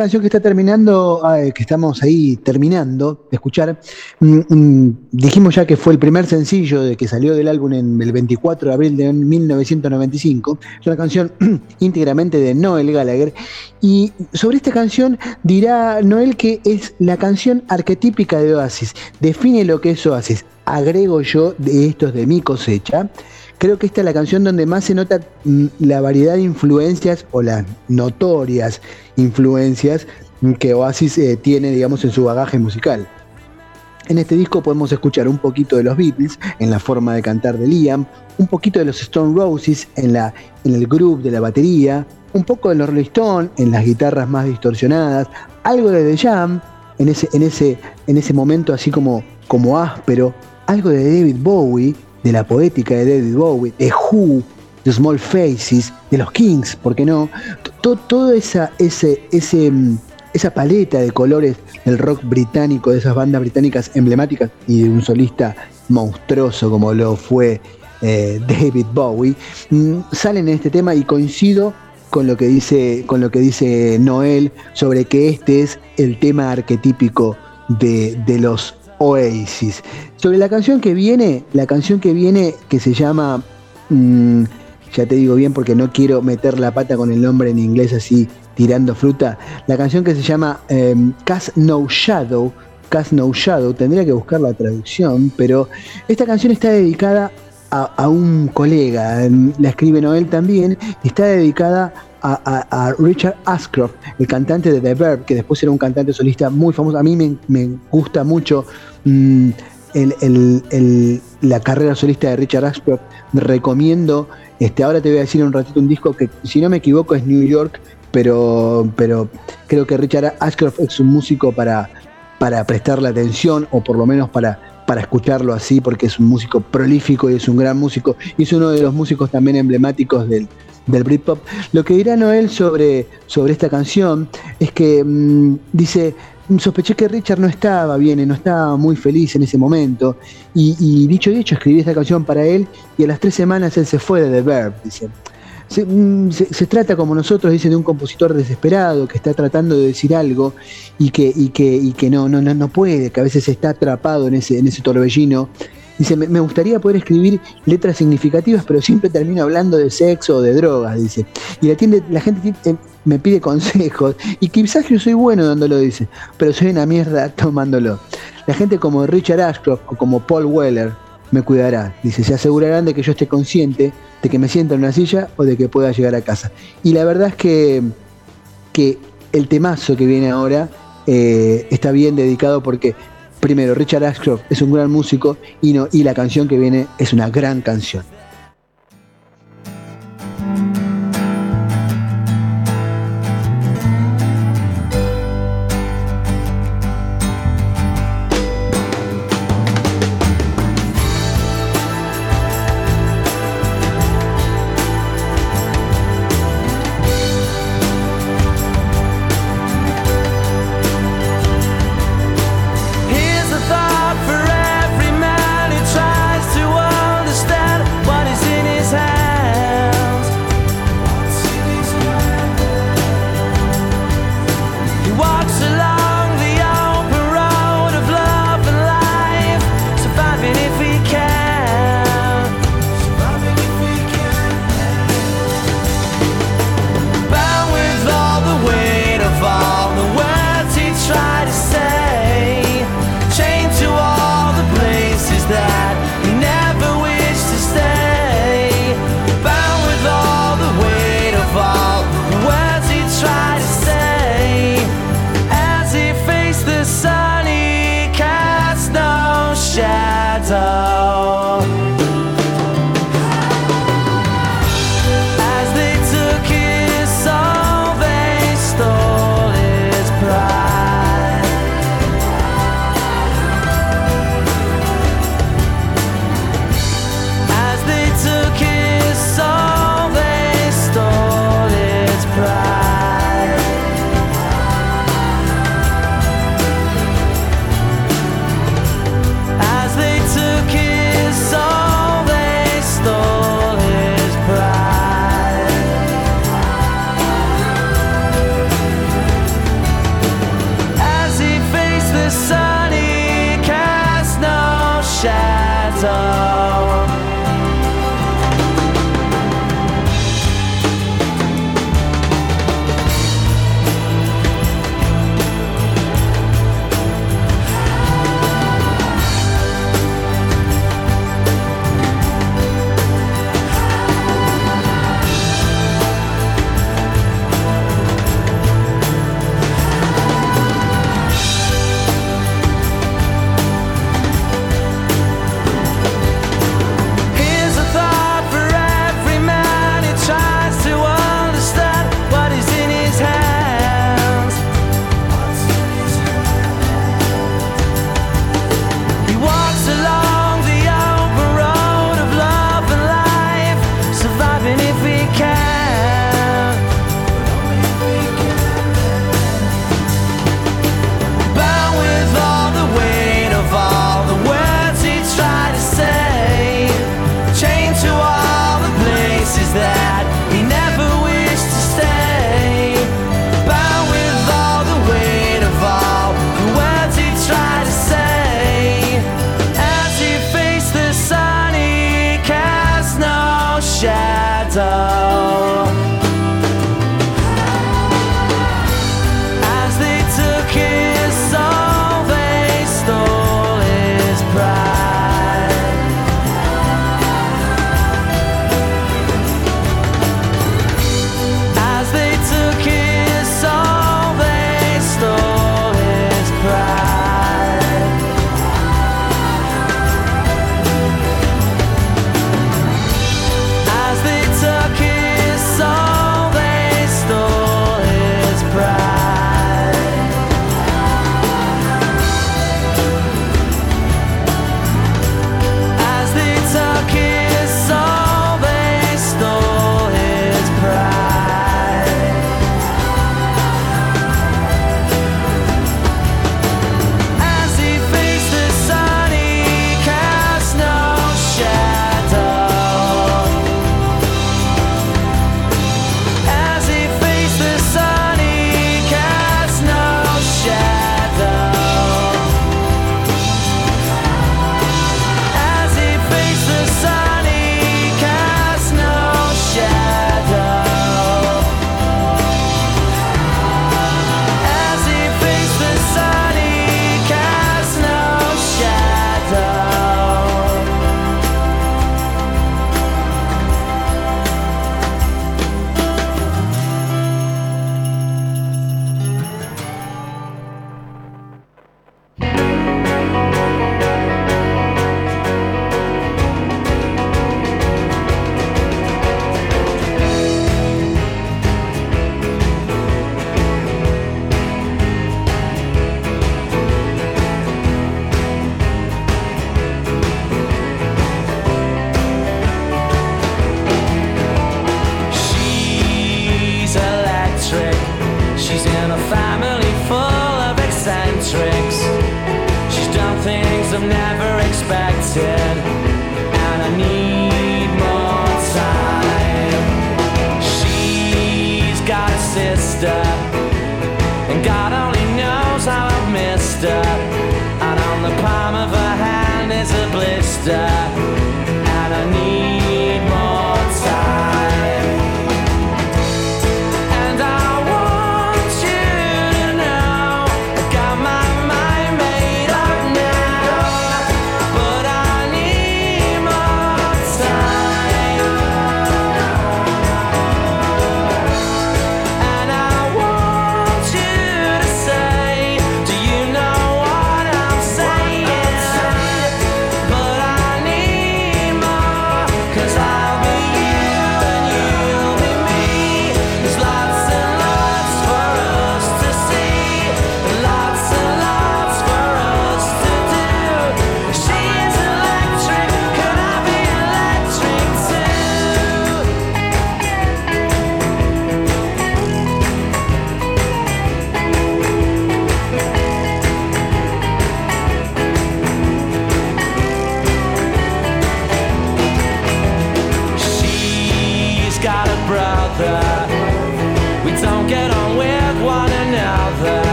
Canción que está terminando, que estamos ahí terminando de escuchar, mm, mm, dijimos ya que fue el primer sencillo de que salió del álbum en el 24 de abril de 1995. Es una canción íntegramente de Noel Gallagher. Y sobre esta canción dirá Noel que es la canción arquetípica de Oasis. Define lo que es Oasis. Agrego yo de estos de mi cosecha creo que esta es la canción donde más se nota mm, la variedad de influencias o las notorias influencias que Oasis eh, tiene, digamos, en su bagaje musical. En este disco podemos escuchar un poquito de los Beatles en la forma de cantar de Liam, un poquito de los Stone Roses en, la, en el groove de la batería, un poco de los Rolling Stones en las guitarras más distorsionadas, algo de The Jam en ese, en ese, en ese momento así como, como áspero, algo de David Bowie de la poética de David Bowie, de Who, de Small Faces, de los Kings, ¿por qué no? Toda esa, ese, ese, mm, esa paleta de colores del rock británico, de esas bandas británicas emblemáticas y de un solista monstruoso como lo fue eh, David Bowie, mm, salen en este tema y coincido con lo que dice, con lo que dice Noel sobre que este es el tema arquetípico de, de los Oasis. Sobre la canción que viene, la canción que viene que se llama, mm, ya te digo bien porque no quiero meter la pata con el nombre en inglés así tirando fruta, la canción que se llama em, Cast No Shadow, Cast No Shadow, tendría que buscar la traducción, pero esta canción está dedicada a, un colega, em, la escribe Noel también, está dedicada a, Richard Ashcroft, el cantante de The Verb, que después era un cantante solista muy famoso. A mí me, gusta mucho mm, la carrera solista de Richard Ashcroft. Recomiendo, este, ahora te voy a decir un ratito un disco que, si no me equivoco, es New York, pero, pero creo que Richard Ashcroft es un músico para, para prestarle atención, o por lo menos para, para escucharlo así, porque es un músico prolífico y es un gran músico, es uno de los músicos también emblemáticos del, del Britpop. Lo que dirá Noel sobre, sobre esta canción es que mm, dice, sospeché que Richard no estaba bien, no estaba muy feliz en ese momento. Y, dicho y hecho, escribí esta canción para él y a las tres semanas él se fue de The Verb, dice. Mm, se, trata, como nosotros, dice, de un compositor desesperado que está tratando de decir algo y que, no, no, no, puede, que a veces está atrapado en ese torbellino Dice, me, gustaría poder escribir letras significativas, pero siempre termino hablando de sexo o de drogas, dice. Y la, la gente eh, me pide consejos, y quizás yo soy bueno dándolo, dice, pero soy una mierda tomándolo. La gente como Richard Ashcroft o como Paul Weller me cuidará. Dice, se asegurarán de que yo esté consciente de que me sienta en una silla o de que pueda llegar a casa. Y la verdad es que, que el temazo que viene ahora eh, está bien dedicado porque primero, Richard Ashcroft es un gran músico y, la canción que viene es una gran canción.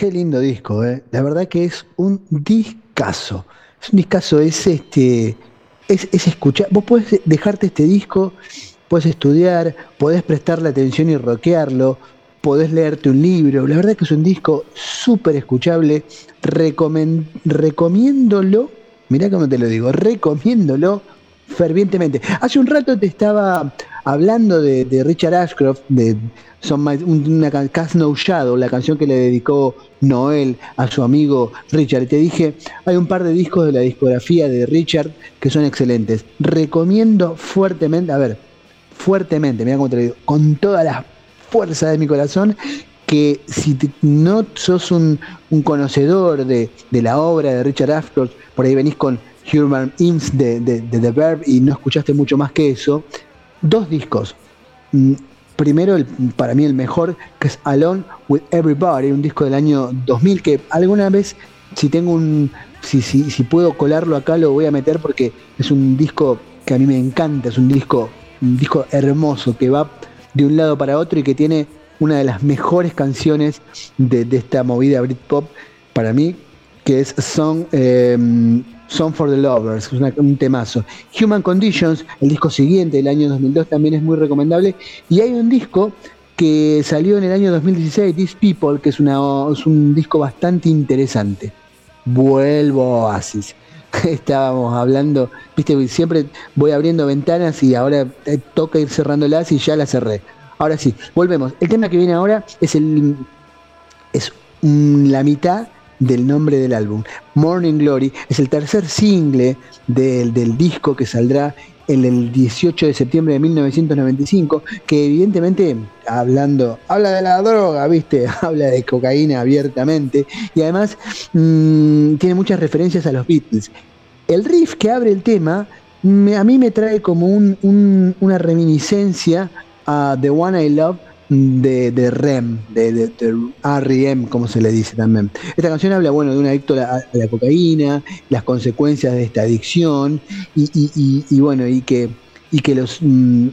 Qué lindo disco, ¿eh? La verdad que es un discazo. Es un discazo, es este. Es, es escuchar. Vos podés dejarte este disco, podés estudiar, podés prestarle atención y rockearlo, podés leerte un libro. La verdad que es un disco súper escuchable. recomiéndolo. Mirá cómo te lo digo, recomiéndolo fervientemente. Hace un rato te estaba hablando de, Richard Ashcroft, de son una Cast No Shadow, la canción que le dedicó Noel a su amigo Richard. te dije, hay un par de discos de la discografía de Richard que son excelentes. Recomiendo fuertemente, a ver, fuertemente, mira cómo te digo, con toda la fuerza de mi corazón, que si no sos un, conocedor de, la obra de Richard Ashcroft, por ahí venís con Human Imps de, de The Verb y no escuchaste mucho más que eso, dos discos. Mm, primero, para mí el mejor, que es Alone with Everybody, un disco del año 2000 que alguna vez, si tengo un, si, si, si puedo colarlo acá, lo voy a meter porque es un disco que a mí me encanta, es un disco, un disco hermoso que va de un lado para otro y que tiene una de las mejores canciones de, esta movida Britpop para mí, que es Song eh, Song for the Lovers, es un temazo. Human Conditions, el disco siguiente del año 2002, también es muy recomendable. Y hay un disco que salió en el año 2016, These People, que es, una, es un disco bastante interesante. Vuelvo a Oasis. Estábamos hablando, viste, siempre voy abriendo ventanas y ahora eh, toca ir cerrándolas y ya las cerré. Ahora sí, volvemos. El tema que viene ahora es el es la mitad del nombre del álbum. Morning Glory es el tercer single del, disco que saldrá en el 18 de septiembre de 1995, que evidentemente hablando, habla de la droga, viste, habla de cocaína abiertamente y además mm, tiene muchas referencias a los Beatles. El riff que abre el tema a mí me trae como una reminiscencia a The One I Love de, REM, de, de, REM, como se le dice también. Esta canción habla, bueno, de un adicto a la, cocaína, las consecuencias de esta adicción, y, bueno, y que, y que los... Mm,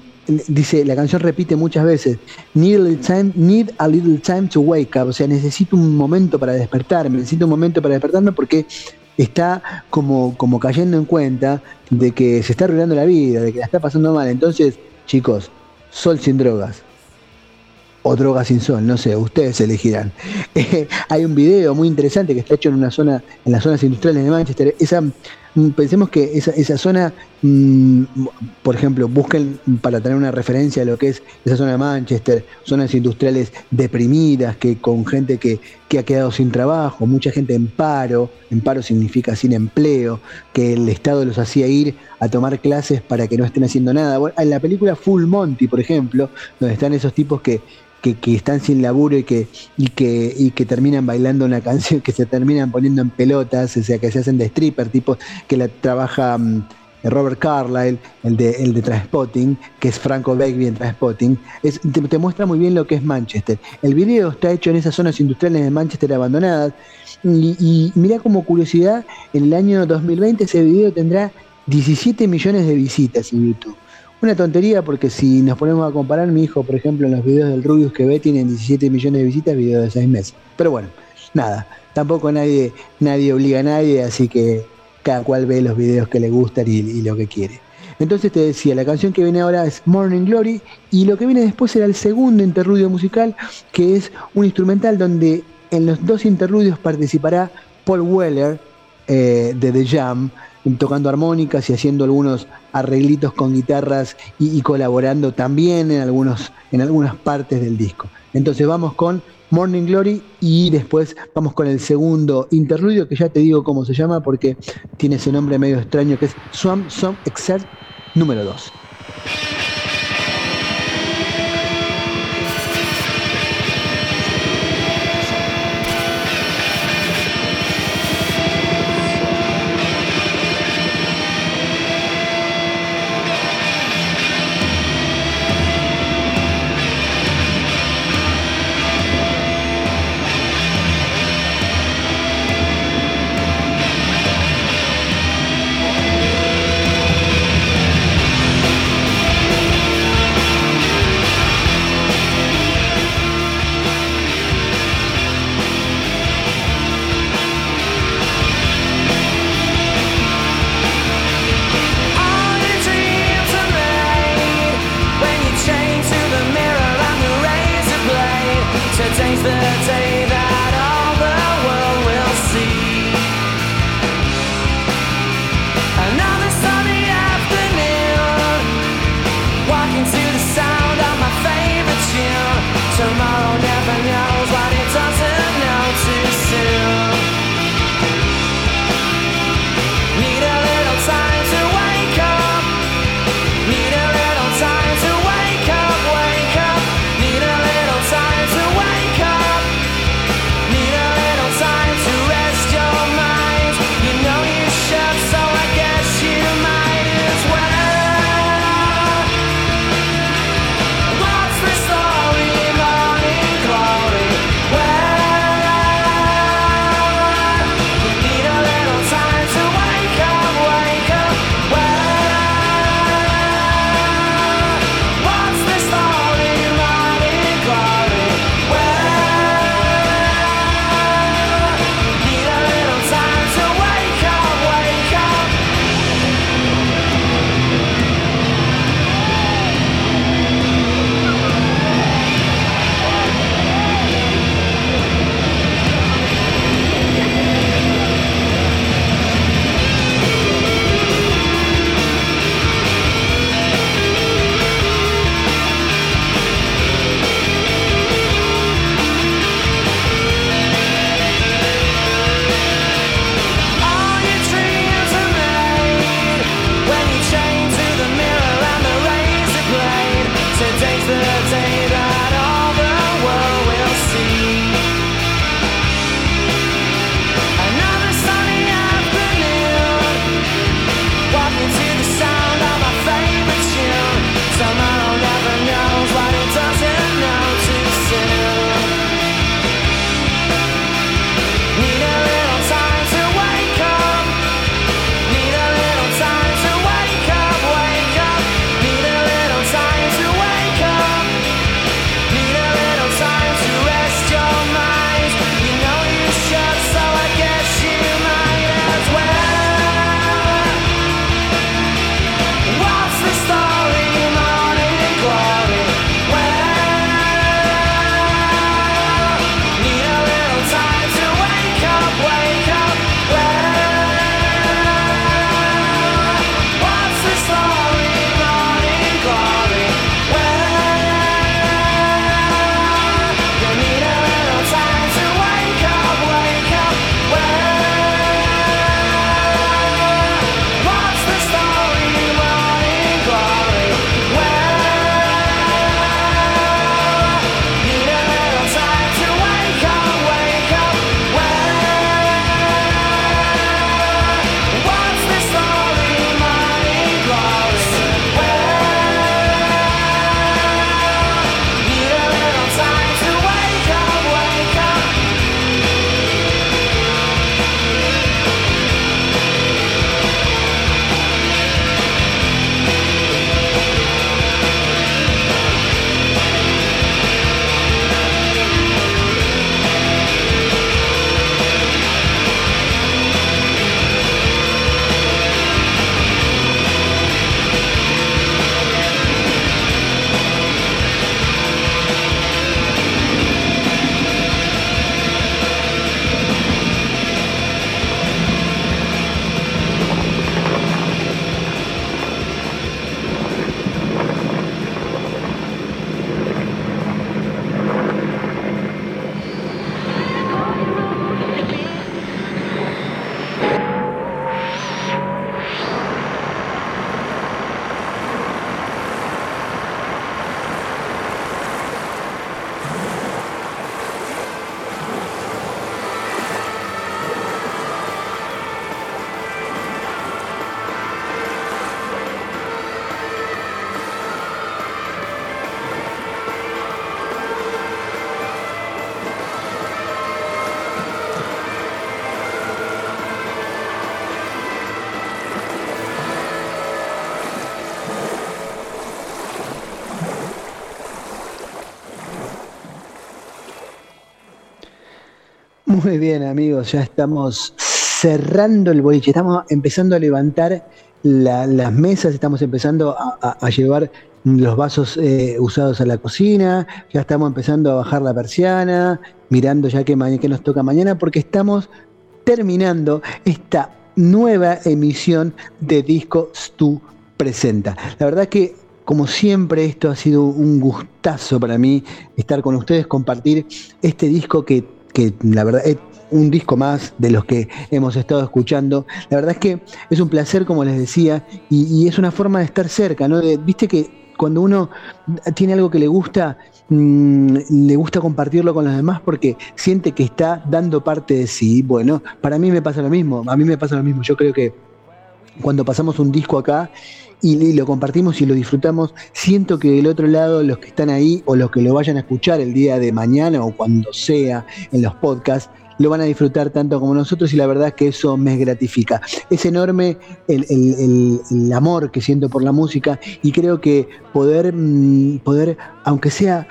dice, la canción repite muchas veces, need a, little time, need a little time to wake up, o sea, necesito un momento para despertarme, necesito un momento para despertarme porque está como, como cayendo en cuenta de que se está arruinando la vida, de que la está pasando mal. Entonces, chicos, sol sin drogas, o droga sin sol, no sé, ustedes elegirán. Eh, hay un video muy interesante que está hecho en una zona, en las zonas industriales de Manchester. Esa, mm, pensemos que esa, esa zona, mm, por ejemplo, busquen para tener una referencia a lo que es esa zona de Manchester, zonas industriales deprimidas, que con gente que, que ha quedado sin trabajo, mucha gente en paro, en paro significa sin empleo, que el Estado los hacía ir a tomar clases para que no estén haciendo nada. en la película Full Monty, por ejemplo, donde están esos tipos que que, están sin laburo y que, y que, y que terminan bailando una canción, que se terminan poniendo en pelotas, o sea, que se hacen de stripper, tipo que la trabaja mm, Robert Carlyle, el de, el de Transpotting, que es Franco Begbie en Transpotting, es, te, muestra muy bien lo que es Manchester. El video está hecho en esas zonas industriales de Manchester abandonadas. Y, y mira como curiosidad, en el año 2020 ese video tendrá 17 millones de visitas en YouTube. Una tontería porque si nos ponemos a comparar, mi hijo, por ejemplo, en los videos del Rubius que ve, tienen 17 millones de visitas, videos de 6 meses. Pero bueno, nada, tampoco nadie, nadie obliga a nadie, así que cada cual ve los videos que le gustan y, lo que quiere. Entonces te decía, la canción que viene ahora es Morning Glory y lo que viene después será el segundo interludio musical, que es un instrumental donde en los dos interludios participará Paul Weller eh, de The Jam, tocando armónicas y haciendo algunos arreglitos con guitarras y, colaborando también en, algunos, en algunas partes del disco. Entonces vamos con Morning Glory y después vamos con el segundo interludio que ya te digo cómo se llama porque tiene ese nombre medio extraño que es Swamp Song Exert número 2. Muy bien, amigos, ya estamos cerrando el boliche, estamos empezando a levantar las mesas, estamos empezando a, llevar los vasos eh, usados a la cocina, ya estamos empezando a bajar la persiana, mirando ya qué, nos toca mañana, porque estamos terminando esta nueva emisión de Disco Stu Presenta. La verdad que como siempre, esto ha sido un gustazo para mí estar con ustedes, compartir este disco que, que la verdad es un disco más de los que hemos estado escuchando. La verdad es que es un placer, como les decía, y, es una forma de estar cerca, ¿no? Viste que cuando uno tiene algo que le gusta, mm, le gusta compartirlo con los demás porque siente que está dando parte de sí. Bueno, para mí me pasa lo mismo, a mí me pasa lo mismo. Yo creo que cuando pasamos un disco acá y, lo compartimos y lo disfrutamos, siento que del otro lado los que están ahí o los que lo vayan a escuchar el día de mañana o cuando sea en los podcasts, lo van a disfrutar tanto como nosotros y la verdad es que eso me gratifica. Es enorme el, amor que siento por la música y creo que poder, mm, poder aunque sea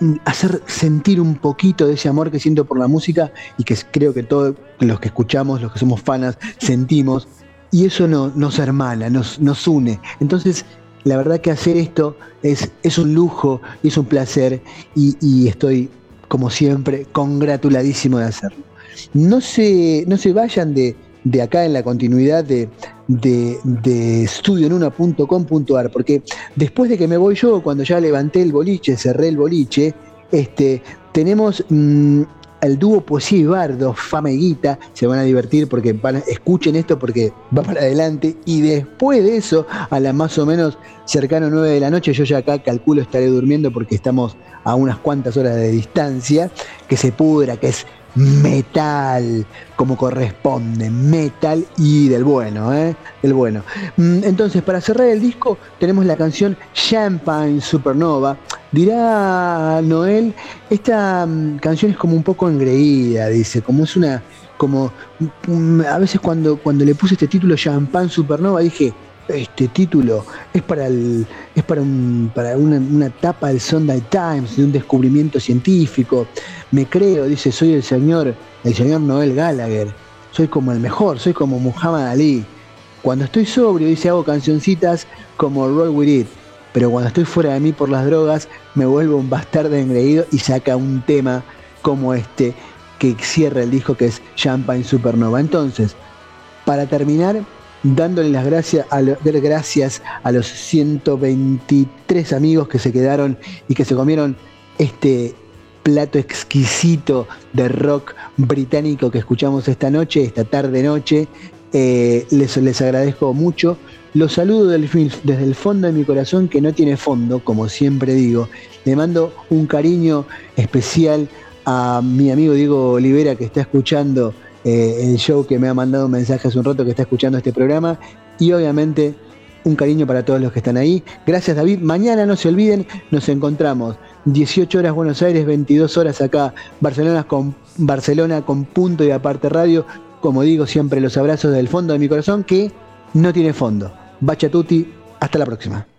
mm, hacer sentir un poquito de ese amor que siento por la música y que creo que todos los que escuchamos, los que somos fanas, sentimos, y eso no, nos hermana, nos, une. Entonces, la verdad que hacer esto es, un lujo, es un placer y, estoy, como siempre, congratuladísimo de hacerlo. No se, no se vayan de, acá en la continuidad de, de, de studioenuna.com.ar, porque después de que me voy yo, cuando ya levanté el boliche, cerré el boliche, este, tenemos mm, el dúo Poesía Bardo, Fama y Guita, se van a divertir porque van escuchen esto porque va para adelante. Y después de eso, a las más o menos cercano 9 de la noche, yo ya acá calculo estaré durmiendo porque estamos a unas cuantas horas de distancia, que se pudra, que es metal, como corresponde, metal y del bueno, ¿eh? Del bueno. Mm, entonces, para cerrar el disco, tenemos la canción Champagne Supernova. Dirá Noel, esta mm, canción es como un poco engreída, dice, como es una, como mm, a veces cuando, cuando le puse este título Champagne Supernova dije, este título es para el, es para un, para una, una tapa del Sunday Times de un descubrimiento científico. Me creo, dice, soy el señor, el señor Noel Gallagher. Soy como el mejor, soy como Muhammad Ali. Cuando estoy sobrio, dice, hago cancioncitas como Roll With It. Pero cuando estoy fuera de mí por las drogas, me vuelvo un bastardo engreído y saca un tema como este que cierra el disco que es Champagne Supernova. Entonces, para terminar, dándole las gracias a, gracias a los 123 amigos que se quedaron y que se comieron este plato exquisito de rock británico que escuchamos esta noche, esta tarde noche. Eh, les, les agradezco mucho. Los saludo desde el fondo de mi corazón, que no tiene fondo, como siempre digo. Le mando un cariño especial a mi amigo Diego Olivera, que está escuchando eh, el show que me ha mandado un mensaje hace un rato que está escuchando este programa y obviamente un cariño para todos los que están ahí. Gracias David. Mañana no se olviden, nos encontramos 18 horas Buenos Aires, 22 horas acá Barcelona con, Barcelona con punto y aparte radio. Como digo siempre, los abrazos del fondo de mi corazón que no tiene fondo. Bacha tutti, hasta la próxima.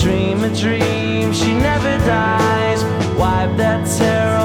Dream, a dream, she never dies. Wipe that tear